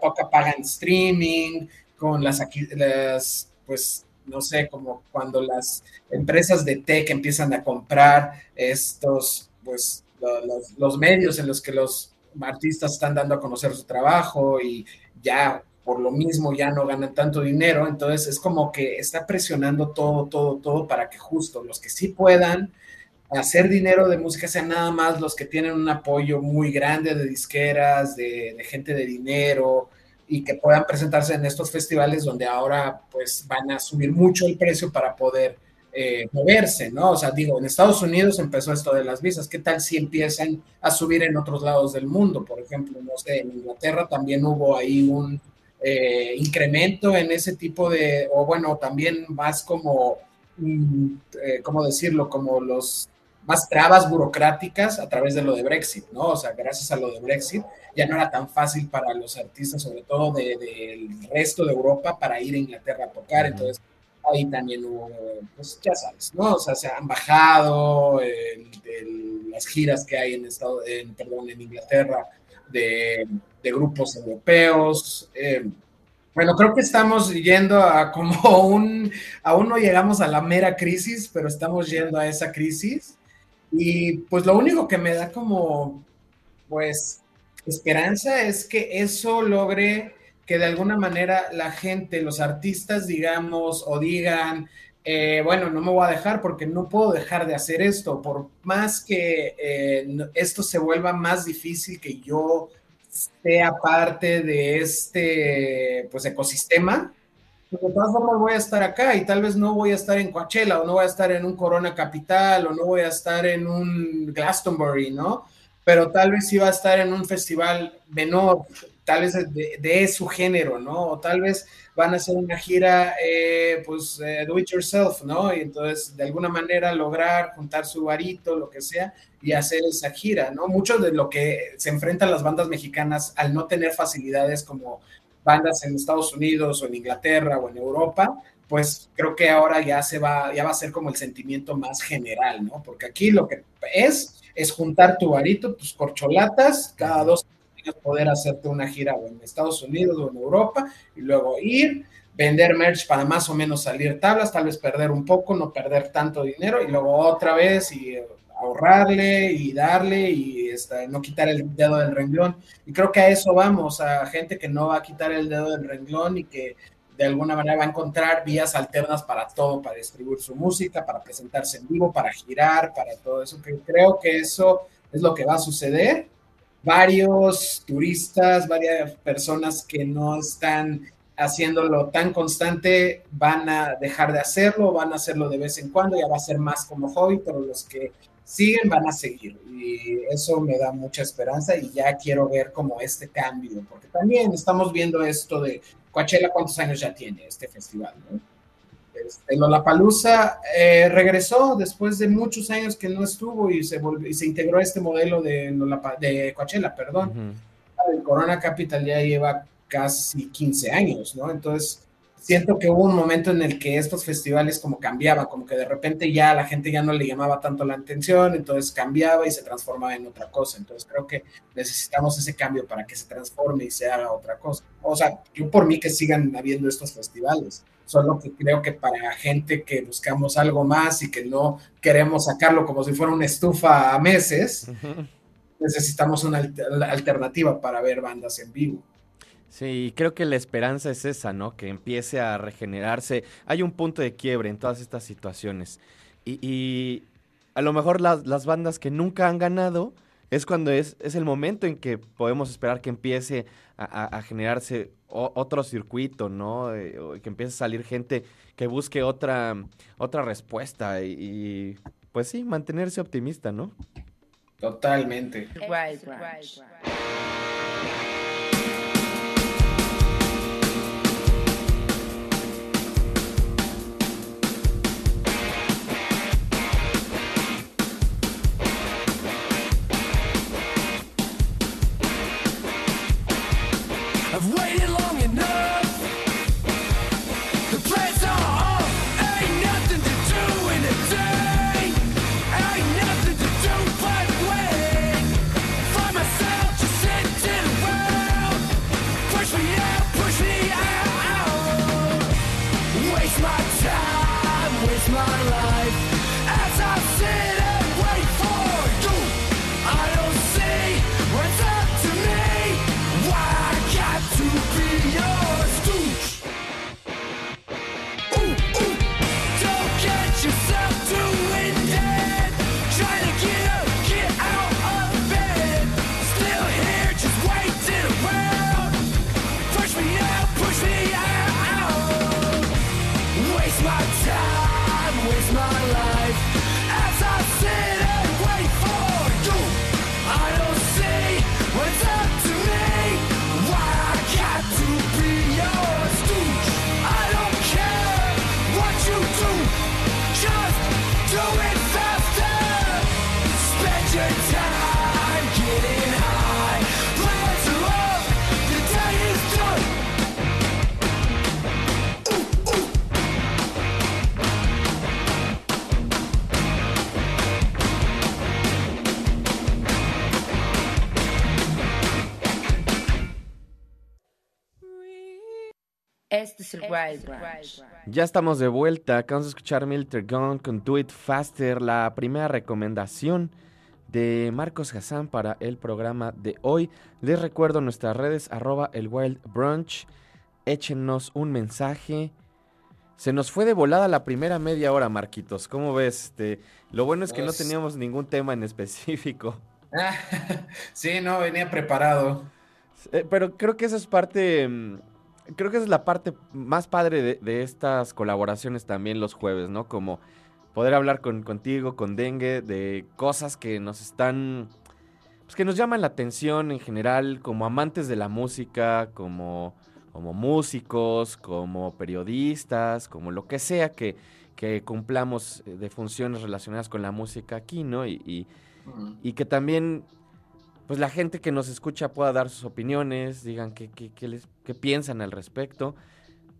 poca paga en streaming, con las, las, pues, no sé, como cuando las empresas de tech empiezan a comprar estos, pues, los, los medios en los que los artistas están dando a conocer su trabajo y ya por lo mismo ya no ganan tanto dinero, entonces es como que está presionando todo, todo, todo para que justo los que sí puedan hacer dinero de música sean nada más los que tienen un apoyo muy grande de disqueras, de, gente de dinero y que puedan presentarse en estos festivales donde ahora pues van a subir mucho el precio para poder eh, moverse, ¿no? O sea, digo, en Estados Unidos empezó esto de las visas, ¿qué tal si empiezan a subir en otros lados del mundo? Por ejemplo, no sé, en Inglaterra también hubo ahí un, eh, incremento en ese tipo de, o bueno, también más como, mm, eh, ¿cómo decirlo? Como los más trabas burocráticas a través de lo de Brexit, ¿no? O sea, gracias a lo de Brexit ya no era tan fácil para los artistas, sobre todo del resto de Europa, para ir a Inglaterra a tocar, entonces ahí también hubo, pues ya sabes, ¿no? O sea, se han bajado las giras que hay en, estado, en, perdón, en Inglaterra de de grupos europeos. Eh, bueno, creo que estamos yendo a como un, aún no llegamos a la mera crisis, pero estamos yendo a esa crisis. Y pues lo único que me da como, pues, esperanza es que eso logre que de alguna manera la gente, los artistas, digamos, o digan, eh, bueno, no me voy a dejar porque no puedo dejar de hacer esto, por más que eh, esto se vuelva más difícil que yo sea parte de este pues ecosistema, pues, de todas formas voy a estar acá y tal vez no voy a estar en Coachella o no voy a estar en un Corona Capital o no voy a estar en un Glastonbury, ¿no? Pero tal vez iba a estar en un festival menor, tal vez de, su género, ¿no? O tal vez van a hacer una gira, eh, pues, eh, do it yourself, ¿no? Y entonces, de alguna manera, lograr juntar su varito, lo que sea, y hacer esa gira, ¿no? Mucho de lo que se enfrentan las bandas mexicanas al no tener facilidades como bandas en Estados Unidos o en Inglaterra o en Europa, pues creo que ahora ya se va, ya va a ser como el sentimiento más general, ¿no? Porque aquí lo que es, es juntar tu varito, tus corcholatas, cada dos poder hacerte una gira en Estados Unidos o en Europa y luego ir, vender merch para más o menos salir tablas, tal vez perder un poco, no perder tanto dinero y luego otra vez y ahorrarle y darle y este, no quitar el dedo del renglón. Y creo que a eso vamos, a gente que no va a quitar el dedo del renglón y que de alguna manera va a encontrar vías alternas para todo, para distribuir su música, para presentarse en vivo, para girar, para todo eso. Que creo que eso es lo que va a suceder varios turistas, varias personas que no están haciéndolo tan constante van a dejar de hacerlo, van a hacerlo de vez en cuando, ya va a ser más como hobby, pero los que siguen van a seguir y eso me da mucha esperanza y ya quiero ver como este cambio, porque también estamos viendo esto de Coachella, ¿cuántos años ya tiene este festival? ¿no? Este, Lollapalooza eh, regresó después de muchos años que no estuvo y se, volvió, y se integró a este modelo de, de Coachella, perdón. El Corona Capital ya lleva casi 15 años, ¿no? Entonces, siento que hubo un momento en el que estos festivales como cambiaban, como que de repente ya la gente ya no le llamaba tanto la atención, entonces cambiaba y se transformaba en otra cosa. Entonces creo que necesitamos ese cambio para que se transforme y se haga otra cosa. O sea, yo por mí que sigan habiendo estos festivales, solo que creo que para gente que buscamos algo más y que no queremos sacarlo como si fuera una estufa a meses, necesitamos una alternativa para ver bandas en vivo. Sí, creo que la esperanza es esa, ¿no? Que empiece a regenerarse. Hay un punto de quiebre en todas estas situaciones. Y, a lo mejor las, las, bandas que nunca han ganado es cuando es, es el momento en que podemos esperar que empiece a, generarse otro circuito, ¿no? Eh, que empiece a salir gente que busque otra, otra respuesta y, pues sí, mantenerse optimista, ¿no? Totalmente. Ya estamos de vuelta. Acabamos de escuchar Milter Gun con Do It Faster. La primera recomendación de Marcos Hassan para el programa de hoy. Les recuerdo nuestras redes arroba el Wild Brunch. Échenos un mensaje. Se nos fue de volada la primera media hora, Marquitos. ¿Cómo ves? Este, lo bueno es que no Pues- teníamos ningún tema en específico. sí, no, venía preparado. Eh, pero creo que esa es parte. Creo que esa es la parte más padre de, de estas colaboraciones también los jueves, ¿no? Como poder hablar con, contigo, con Dengue, de cosas que nos están. Pues que nos llaman la atención en general, como amantes de la música, como, como músicos, como periodistas, como lo que sea que, que cumplamos eh, de funciones relacionadas con la música aquí, ¿no? Y, y- y que también pues la gente que nos escucha pueda dar sus opiniones, digan qué, qué- qué les, qué piensan al respecto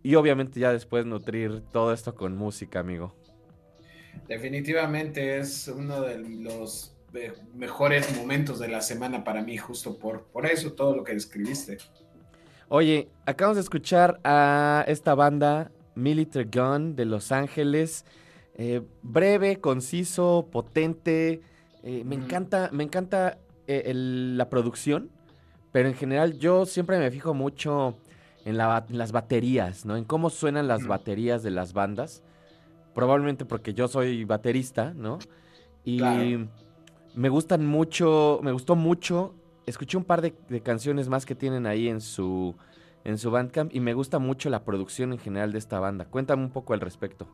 y obviamente ya después nutrir todo esto con música, amigo. Definitivamente es uno de los mejores momentos de la semana para mí, justo por, por eso, todo lo que describiste. Oye, acabamos de escuchar a esta banda Military Gun de Los Ángeles, eh, breve, conciso, potente, eh, me encanta, me encanta eh, el- la producción, pero en general yo siempre me fijo mucho en, la en las baterías, ¿no? En cómo suenan las Ujú. baterías de las bandas. Probablemente porque yo soy baterista, ¿no? Y Claro. me gustan mucho, me gustó mucho. Escuché un par de, de canciones más que tienen ahí en su, en su Bandcamp y me gusta mucho la producción en general de esta banda. Cuéntame un poco al respecto.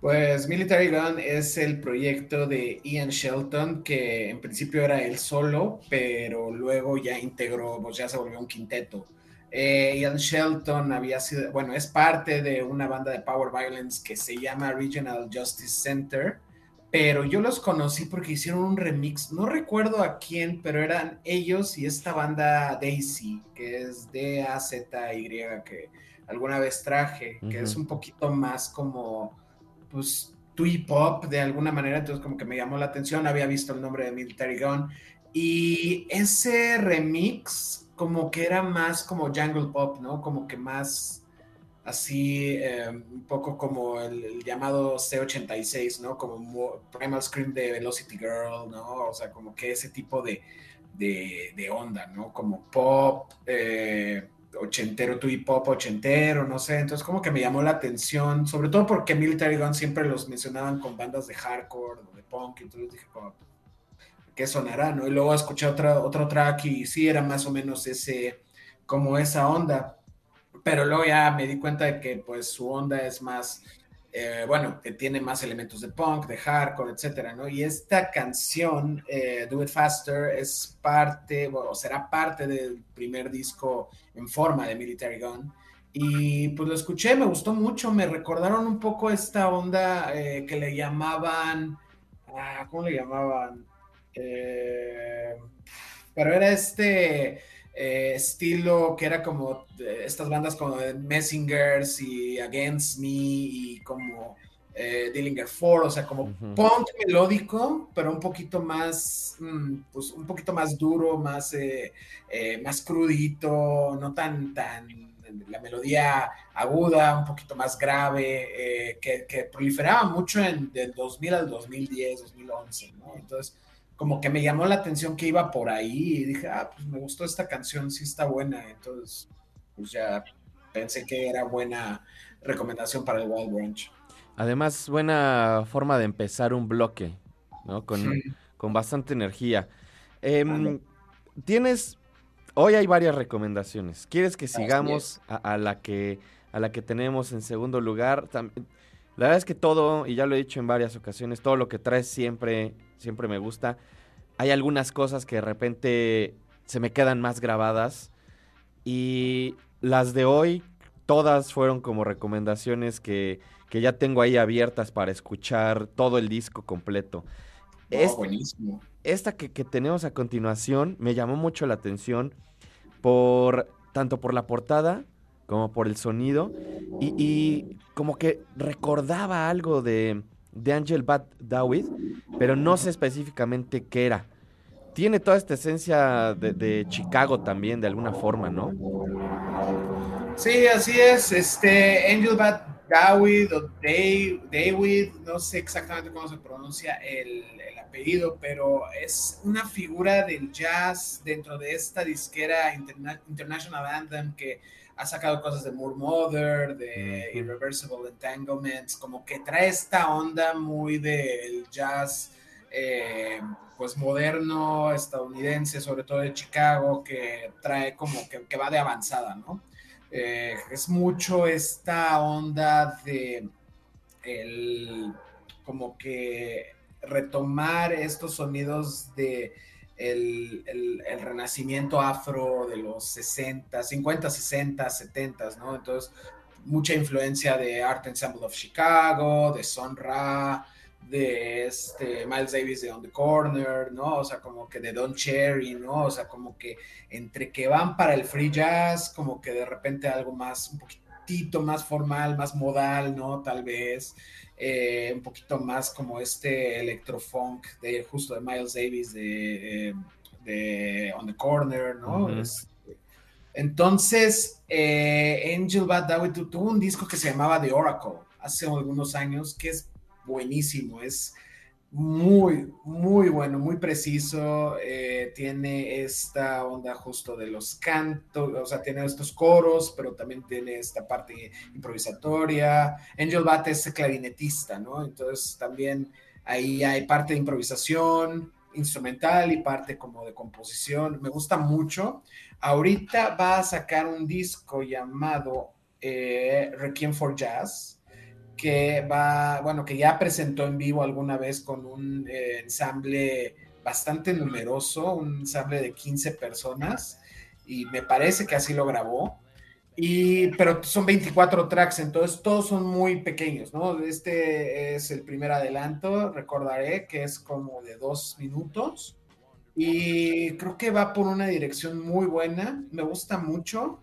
Pues Military Gun es el proyecto de Ian Shelton, que en principio era él solo, pero luego ya integró, pues ya se volvió un quinteto. Eh, Ian Shelton había sido, bueno, es parte de una banda de Power Violence que se llama Regional Justice Center, pero yo los conocí porque hicieron un remix, no recuerdo a quién, pero eran ellos y esta banda Daisy, que es D-A-Z-Y, que alguna vez traje, que es Ujú. un poquito más como pues twee pop de alguna manera, entonces como que me llamó la atención, había visto el nombre de Military Gun y ese remix como que era más como jungle pop, ¿no? Como que más así, eh, un poco como el, llamado C86, ¿no? Como mo- Primal Scream de Velocity Girl, ¿no? O sea, como que ese tipo de, de, de onda, ¿no? Como pop, eh, ochentero, twee pop ochentero, no sé, entonces como que me llamó la atención, sobre todo porque Military Gun siempre los mencionaban con bandas de hardcore de punk, entonces dije ¿qué sonará, no? Y luego escuché otra, otro track y sí era más o menos ese, como esa onda, pero luego ya me di cuenta de que pues su onda es más, eh, bueno, que tiene más elementos de punk, de hardcore, etcétera, ¿no? Y esta canción, eh, Do It Faster, es parte, bueno, será parte del primer disco en forma de Military Gun. Y pues lo escuché, me gustó mucho, me recordaron un poco esta onda eh, que le llamaban, ah, ¿cómo le llamaban? Pero era este eh, estilo que era como eh, estas bandas como Messingers y Against Me y como eh, Dillinger 4, o sea, como Ujú. punk melódico, pero un poquito más, mm, pues un poquito más duro, más, eh, eh, más crudito, no tan, tan, la melodía aguda, un poquito más grave, eh, que, que proliferaba mucho en, del 2000 al 2010, 2011, ¿no? Entonces, como que me llamó la atención que iba por ahí y dije, ah, pues me gustó esta canción, sí está buena, entonces, pues ya pensé que era buena recomendación para el Wild Branch. Además, buena forma de empezar un bloque, ¿no? Con, Sí. con bastante energía. Em, Vale. Tienes, hoy hay varias recomendaciones. ¿Quieres que sigamos a, a la que a la que tenemos en segundo lugar? Tam- la verdad es que todo, y ya lo he dicho en varias ocasiones, todo lo que traes siempre, siempre me gusta. Hay algunas cosas que de repente se me quedan más grabadas y las de hoy, todas fueron como recomendaciones que, que ya tengo ahí abiertas para escuchar todo el disco completo. No, Es- buenísimo. esta que, que tenemos a continuación me llamó mucho la atención por tanto por la portada como por el sonido y, como que recordaba algo de, de Angel Bat Dawid, pero no sé específicamente qué era. Tiene toda esta esencia de, Chicago también, de alguna forma, ¿no? Sí, así es. Este Angel Bat David o David, no sé exactamente cómo se pronuncia el, el, apellido, pero es una figura del jazz dentro de esta disquera Interna International Anthem que ha sacado cosas de Moore Mother, de Irreversible Entanglements, como que trae esta onda muy del jazz eh, pues moderno, estadounidense, sobre todo de Chicago, que trae como que, que va de avanzada, ¿no? Eh, es mucho esta onda de el, como que retomar estos sonidos de el, el, renacimiento afro de los 60, 50, 60, 70, ¿no? Entonces, mucha influencia de Art Ensemble of Chicago, de Son Ra, de este Miles Davis de On the Corner, ¿no? O sea, como que de Don Cherry, ¿no? O sea, como que entre que van para el free jazz, como que de repente algo más, un poquitito más formal, más modal, ¿no? Tal vez, eh, un poquito más como este electrofunk de justo de Miles Davis de, de On the Corner, ¿no? Uh -huh. es, entonces, eh, Angel Bad David tuvo un disco que se llamaba The Oracle hace algunos años, que es buenísimo, es muy, muy bueno, muy preciso, eh, tiene esta onda justo de los cantos, o sea, tiene estos coros, pero también tiene esta parte improvisatoria. Angel Bat es clarinetista, ¿no? Entonces también ahí hay parte de improvisación instrumental y parte como de composición. Me gusta mucho. Ahorita va a sacar un disco llamado eh, Requiem for Jazz que va, bueno, que ya presentó en vivo alguna vez con un eh, ensamble bastante numeroso, un ensamble de 15 personas, y me parece que así lo grabó. Y, pero son 24 tracks, entonces todos son muy pequeños, ¿no? Este es el primer adelanto, recordaré que es como de dos minutos. Y creo que va por una dirección muy buena, me gusta mucho.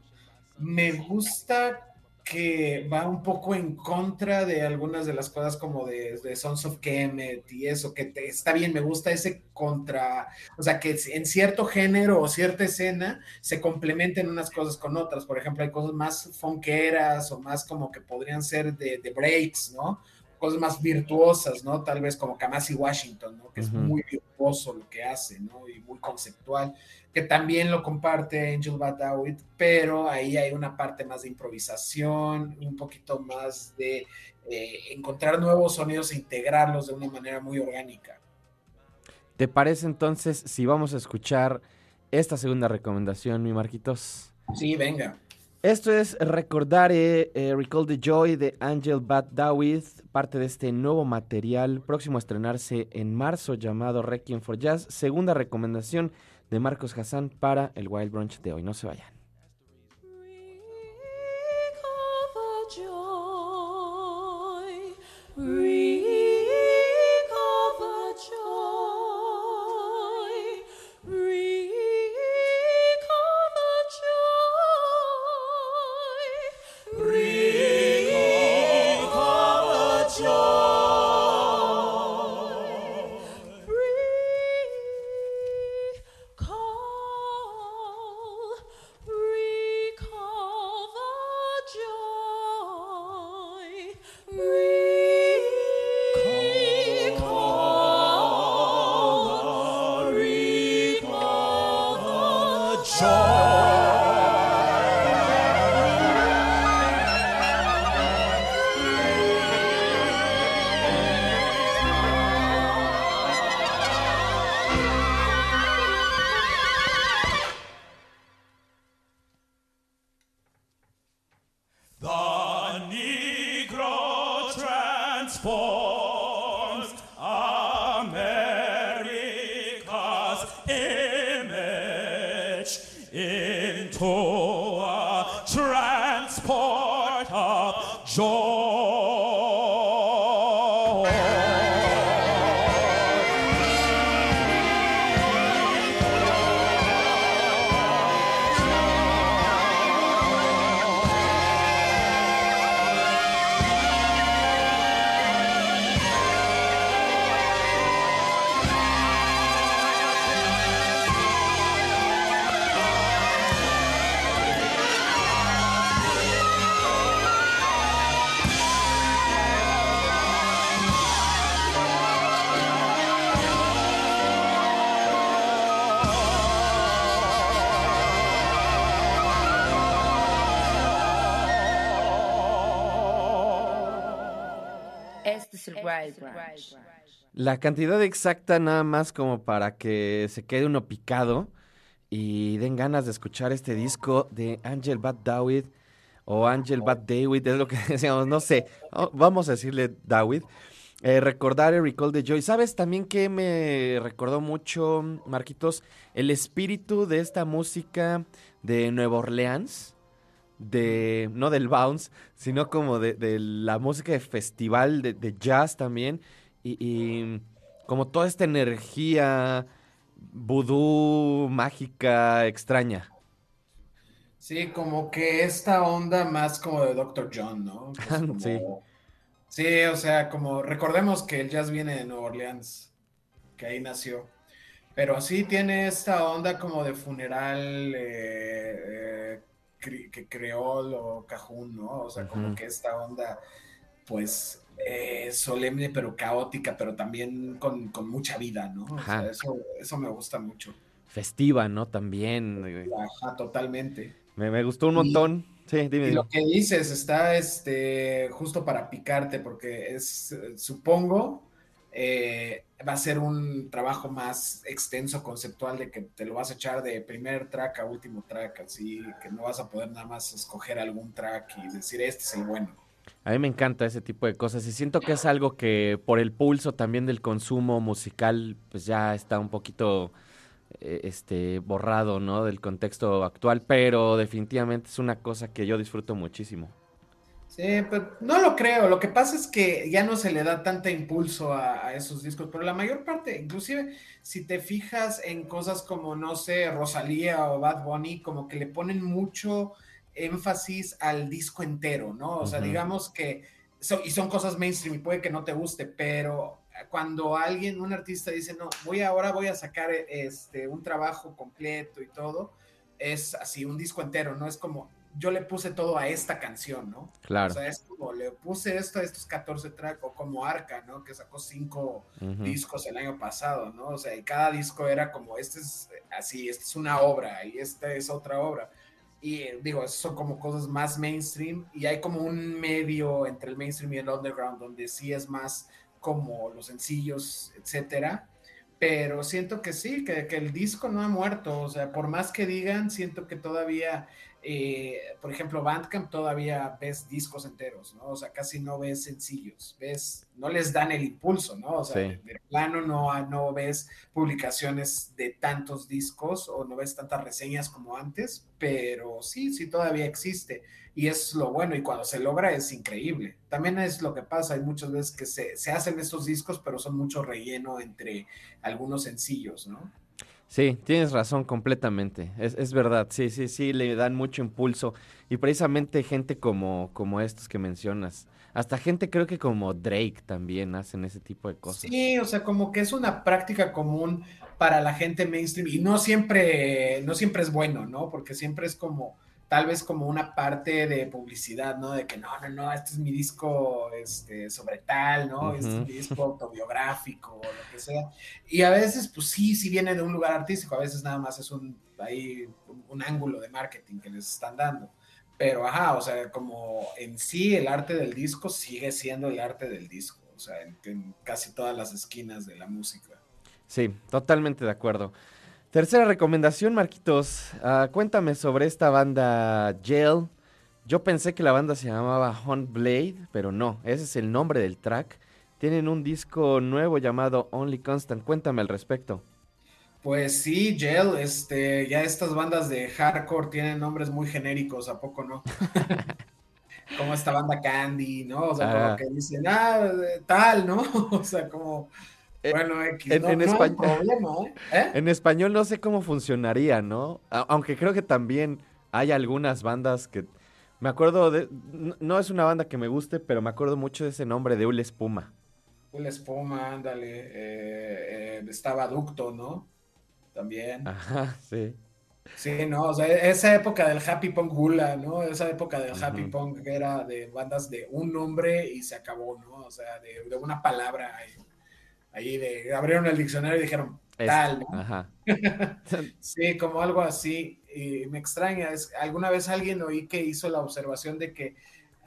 Me gusta que va un poco en contra de algunas de las cosas como de, Sons of Kemet y eso, que te, está bien, me gusta ese contra, o sea, que en cierto género o cierta escena se complementen unas cosas con otras, por ejemplo, hay cosas más fonqueras o más como que podrían ser de breaks, ¿no? Cosas más virtuosas, ¿no? Tal vez como Kamasi Washington, ¿no? Que es uh -huh. muy virtuoso lo que hace, ¿no? Y muy conceptual que también lo comparte Angel Bad David, pero ahí hay una parte más de improvisación, un poquito más de eh, encontrar nuevos sonidos e integrarlos de una manera muy orgánica. ¿Te parece entonces si vamos a escuchar esta segunda recomendación, mi Marquitos? Sí, venga. Esto es Recordar eh, eh, Recall the Joy de Angel Bat Dawith, parte de este nuevo material próximo a estrenarse en marzo llamado Requiem for Jazz, segunda recomendación de Marcos Hassan para el Wild Brunch de hoy. No se vayan. shore. La cantidad exacta nada más como para que se quede uno picado y den ganas de escuchar este disco de Angel Bat Dawid o Angel Bat David, es lo que decíamos, no sé, oh, vamos a decirle Dawid. Eh, recordar el Recall de Joy. ¿Sabes también que me recordó mucho, Marquitos? El espíritu de esta música de Nueva Orleans. De, no del bounce, sino como de, la música de festival, de jazz también. Y, y como toda esta energía vudú, mágica, extraña. Sí, como que esta onda más como de Dr. John, ¿no? Pues como- Sí. Sí, o sea, como recordemos que el jazz viene de Nueva Orleans, que ahí nació. Pero sí tiene esta onda como de funeral eh, eh, que creol o cajún, ¿no? O sea, como que esta onda, pues, eh, solemne pero caótica, pero también con, con mucha vida, ¿no? O sea, eso, eso me gusta mucho. Festiva, ¿no? También. Ajá, totalmente. Me, me gustó un Y- montón. Sí, dime, Y dime. lo que dices está este, justo para picarte, porque es, eh, supongo, eh, va a ser un trabajo más extenso, conceptual, de que te lo vas a echar de primer track a último track, así que no vas a poder nada más escoger algún track y decir, este es el bueno. A mí me encanta ese tipo de cosas y siento que es algo que por el pulso también del consumo musical pues ya está un poquito eh, este borrado, ¿no? Del contexto actual, pero definitivamente es una cosa que yo disfruto muchísimo. Sí, pero no lo creo. Lo que pasa es que ya no se le da tanta impulso a esos discos, pero la mayor parte, inclusive si te fijas en cosas como, no sé, Rosalía o Bad Bunny, como que le ponen mucho énfasis al disco entero, ¿no? O sea, digamos que, so- y son cosas mainstream y puede que no te guste, pero cuando alguien, un artista dice, no, voy ahora voy a sacar este, un trabajo completo y todo, es así, un disco entero, ¿no? Es como, yo le puse todo a esta canción, ¿no? Claro. O sea, es como le puse esto a estos 14 tracks, o como Arca, ¿no? Que sacó cinco discos el año pasado, ¿no? O sea, y cada disco era como, este es así, esta es una obra y esta es otra obra. Y eh, digo, son como cosas más mainstream y hay como un medio entre el mainstream y el underground donde sí es más como los sencillos, etcétera. Pero siento que sí, que, que el disco no ha muerto. O sea, por más que digan, siento que todavía, eh, por ejemplo, Bandcamp todavía ves discos enteros, ¿no? O sea, casi no ves sencillos, ves, no les dan el impulso, ¿no? O sea, Sí. de, plano no, no ves publicaciones de tantos discos o no ves tantas reseñas como antes, pero sí, sí todavía existe y es lo bueno y cuando se logra es increíble. También es lo que pasa, hay muchas veces que se, se hacen estos discos, pero son mucho relleno entre algunos sencillos, ¿no? Sí, tienes razón completamente. Es, es verdad, sí, sí, sí, le dan mucho impulso. Y precisamente gente como, como estos que mencionas. Hasta gente creo que como Drake también hacen ese tipo de cosas. Sí, o sea, como que es una práctica común para la gente mainstream y no siempre, no siempre es bueno, ¿no? Porque siempre es como, tal vez como una parte de publicidad, ¿no? De que no, no, no, este es mi disco este, sobre tal, ¿no? Este es mi disco autobiográfico o lo que sea. Y a veces, pues sí, sí viene de un lugar artístico, a veces nada más es un, ahí, un, un ángulo de marketing que les están dando. Pero, ajá, o sea, como en sí el arte del disco sigue siendo el arte del disco, o sea, en, en casi todas las esquinas de la música. Sí, totalmente de acuerdo. Tercera recomendación, Marquitos. Ah, cuéntame sobre esta banda Gel. Yo pensé que la banda se llamaba Hunt Blade, pero no, ese es el nombre del track. Tienen un disco nuevo llamado Only Constant. Cuéntame al respecto. Pues sí, Gel, este, ya estas bandas de hardcore tienen nombres muy genéricos, ¿a poco no? como esta banda Candy, ¿no? O sea, Ah. como que dicen, ah, tal, ¿no? o sea, como, Eh, bueno, X, en- no, en no hay español- problema, ¿eh? ¿Eh? En español no sé cómo funcionaría, ¿no? A- aunque creo que también hay algunas bandas que... Me acuerdo de... No es una banda que me guste, pero me acuerdo mucho de ese nombre de Ul Espuma. Una espuma, ándale, eh, eh, estaba Ducto, ¿no? También. Ajá, sí. Sí, no, o sea, esa época del happy punk gula, ¿no? Esa época del happy punk era de bandas de un nombre y se acabó, ¿no? O sea, de, de una palabra ahí, ahí de abrieron el diccionario y dijeron tal, ¿no? Ajá. Sí, como algo así. Y me extraña, es, alguna vez alguien oí que hizo la observación de que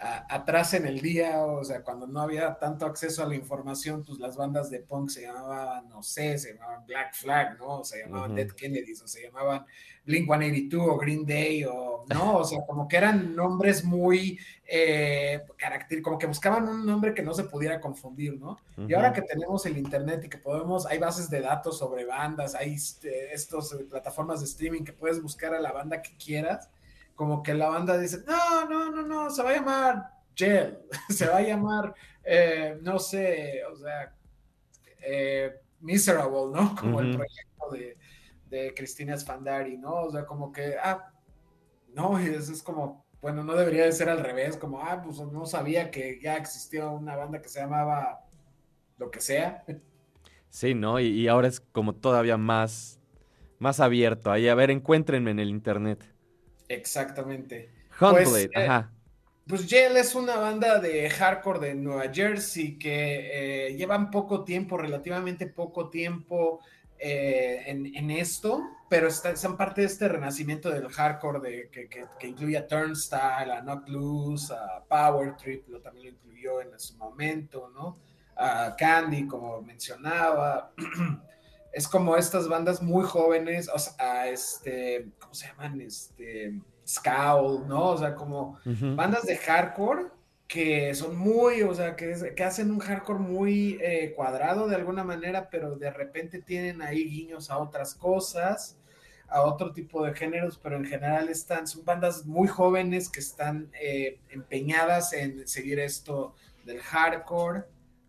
atrás en el día, o sea, cuando no había tanto acceso a la información, pues las bandas de punk se llamaban, no sé, se llamaban Black Flag, ¿no? O se llamaban Dead Kennedys, o se llamaban Blink 182 o Green Day, o no, o sea, como que eran nombres muy eh, como que buscaban un nombre que no se pudiera confundir, ¿no? Y ahora que tenemos el internet y que podemos, hay bases de datos sobre bandas, hay este, eh, plataformas de streaming que puedes buscar a la banda que quieras como que la banda dice, no, no, no, no, se va a llamar Gel, se va a llamar, eh, no sé, o sea, eh, Miserable, ¿no? Como el proyecto de, de Cristina Sfandari, ¿no? O sea, como que, ah, no, eso es como, bueno, no debería de ser al revés, como, ah, pues no sabía que ya existía una banda que se llamaba lo que sea. Sí, ¿no? Y, y ahora es como todavía más, más abierto. Ahí, a ver, encuéntrenme en el internet. Exactamente. pues, eh, ajá. Pues Jail es una banda de hardcore de Nueva Jersey que eh, llevan poco tiempo, relativamente poco tiempo eh, en, esto, pero son parte de este renacimiento del hardcore de, que, que, incluye a Turnstile, a Knock Loose, a Power Trip, lo también lo incluyó en su momento, ¿no? A Candy, como mencionaba. es como estas bandas muy jóvenes, o sea, este, ¿cómo se llaman? Este, Scout, ¿no? O sea, como bandas de hardcore que son muy, o sea, que, que hacen un hardcore muy eh, cuadrado de alguna manera, pero de repente tienen ahí guiños a otras cosas, a otro tipo de géneros, pero en general están, son bandas muy jóvenes que están eh, empeñadas en seguir esto del hardcore.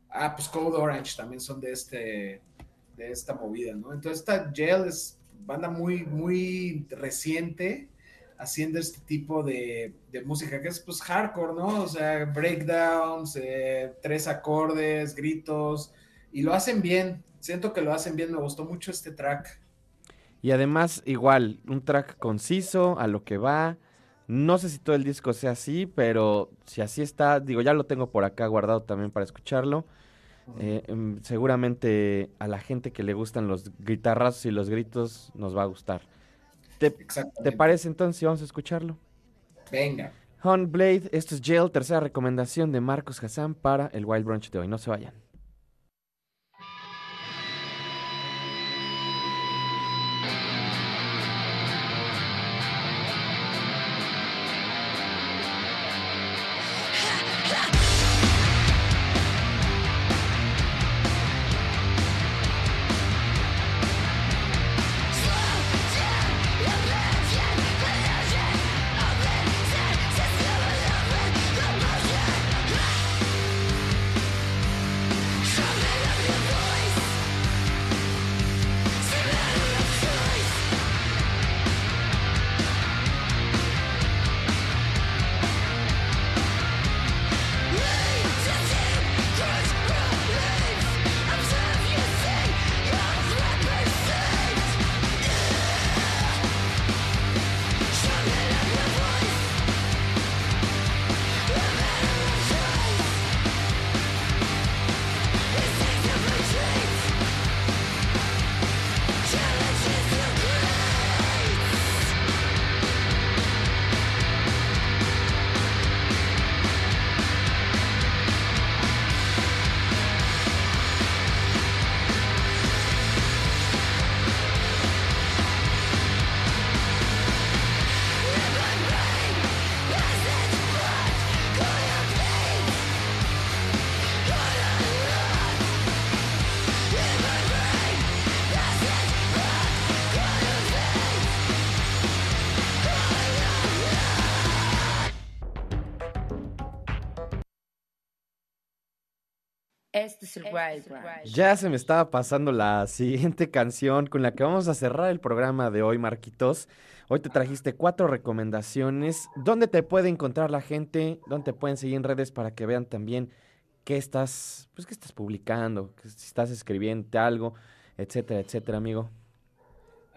Ah, pues Code Orange también son de este, esta movida, ¿no? Entonces esta Gel es banda muy, muy reciente haciendo este tipo de, música que es pues hardcore, ¿no? O sea, breakdowns, eh, tres acordes, gritos, y lo hacen bien, siento que lo hacen bien, me gustó mucho este track. Y además, igual, un track conciso, a lo que va. No sé si todo el disco sea así, pero si así está, digo, ya lo tengo por acá guardado también para escucharlo. Eh, em, seguramente a la gente que le gustan los guitarrazos y los gritos nos va a gustar. ¿Te, ¿te parece entonces? Vamos a escucharlo. Venga. Hunt Blade, esto es Jail, tercera recomendación de Marcos Hassan para el Wild Brunch de hoy. No se vayan. Este es el este Ya se me estaba pasando la siguiente canción con la que vamos a cerrar el programa de hoy, Marquitos. Hoy te trajiste cuatro recomendaciones. ¿Dónde te puede encontrar la gente? ¿Dónde te pueden seguir en redes para que vean también qué estás, pues, qué estás publicando, si estás escribiendo algo, etcétera, etcétera, amigo?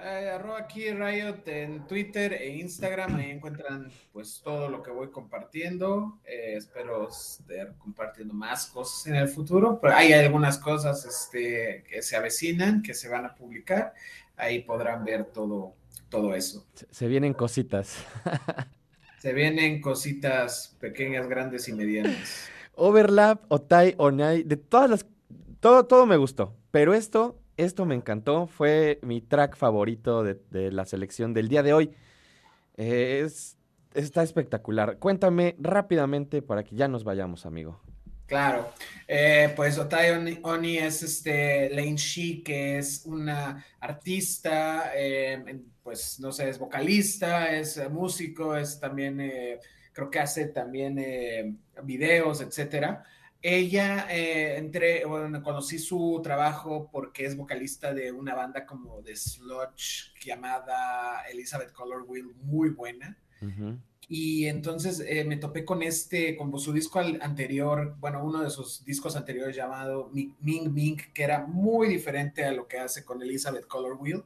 Eh, arroba aquí Riot en Twitter e Instagram, ahí encuentran pues todo lo que voy compartiendo. Eh, espero estar compartiendo más cosas en el futuro, pero hay algunas cosas este, que se avecinan, que se van a publicar. Ahí podrán ver todo, todo eso. Se, vienen cositas. Se vienen cositas pequeñas, grandes y medianas. Overlap, Otai, Onai, de todas las... Todo, todo me gustó, pero esto, esto me encantó, fue mi track favorito de, la selección del día de hoy. Eh, es, está espectacular. Cuéntame rápidamente para que ya nos vayamos, amigo. Claro, eh, pues Otai Oni, es este Lane Shi, que es una artista, eh, pues no sé, es vocalista, es músico, es también, creo que hace también videos, etcétera. Ella, entré, bueno, conocí su trabajo porque es vocalista de una banda como de sludge llamada Elizabeth Color Wheel, muy buena. Y entonces eh, me topé con este, con su disco anterior, bueno, uno de sus discos anteriores llamado Mi- Ming Ming, que era muy diferente a lo que hace con Elizabeth Color Wheel.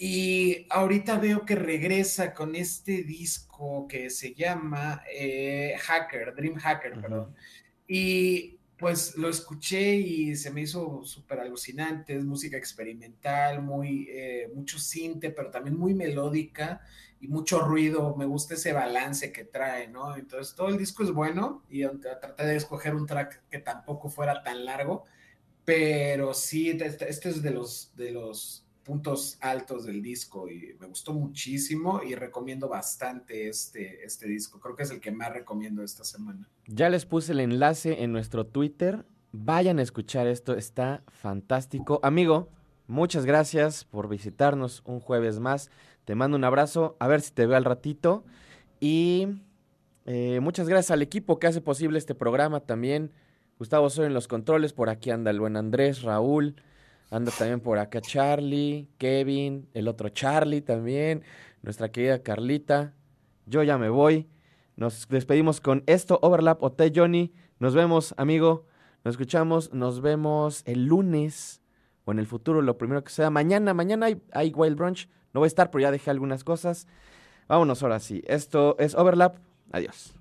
Y ahorita veo que regresa con este disco que se llama eh, Hacker, Dream Hacker, perdón. Y pues lo escuché y se me hizo súper alucinante, es música experimental, muy, eh, mucho cinte, pero también muy melódica y mucho ruido, me gusta ese balance que trae, ¿no? Entonces todo el disco es bueno y traté de escoger un track que tampoco fuera tan largo, pero sí, este, este es de los, de los puntos altos del disco y me gustó muchísimo y recomiendo bastante este, este disco, creo que es el que más recomiendo esta semana. Ya les puse el enlace en nuestro Twitter. Vayan a escuchar esto, está fantástico. Amigo, muchas gracias por visitarnos un jueves más. Te mando un abrazo, a ver si te veo al ratito. Y eh, muchas gracias al equipo que hace posible este programa también. Gustavo Soy en los controles, por aquí anda el buen Andrés, Raúl, anda también por acá Charlie, Kevin, el otro Charlie también, nuestra querida Carlita. Yo ya me voy. Nos despedimos con esto, Overlap, Hotel Johnny. Nos vemos, amigo. Nos escuchamos. Nos vemos el lunes o en el futuro, lo primero que sea. Mañana, mañana hay, hay Wild Brunch. No voy a estar, pero ya dejé algunas cosas. Vámonos ahora sí. Esto es Overlap. Adiós.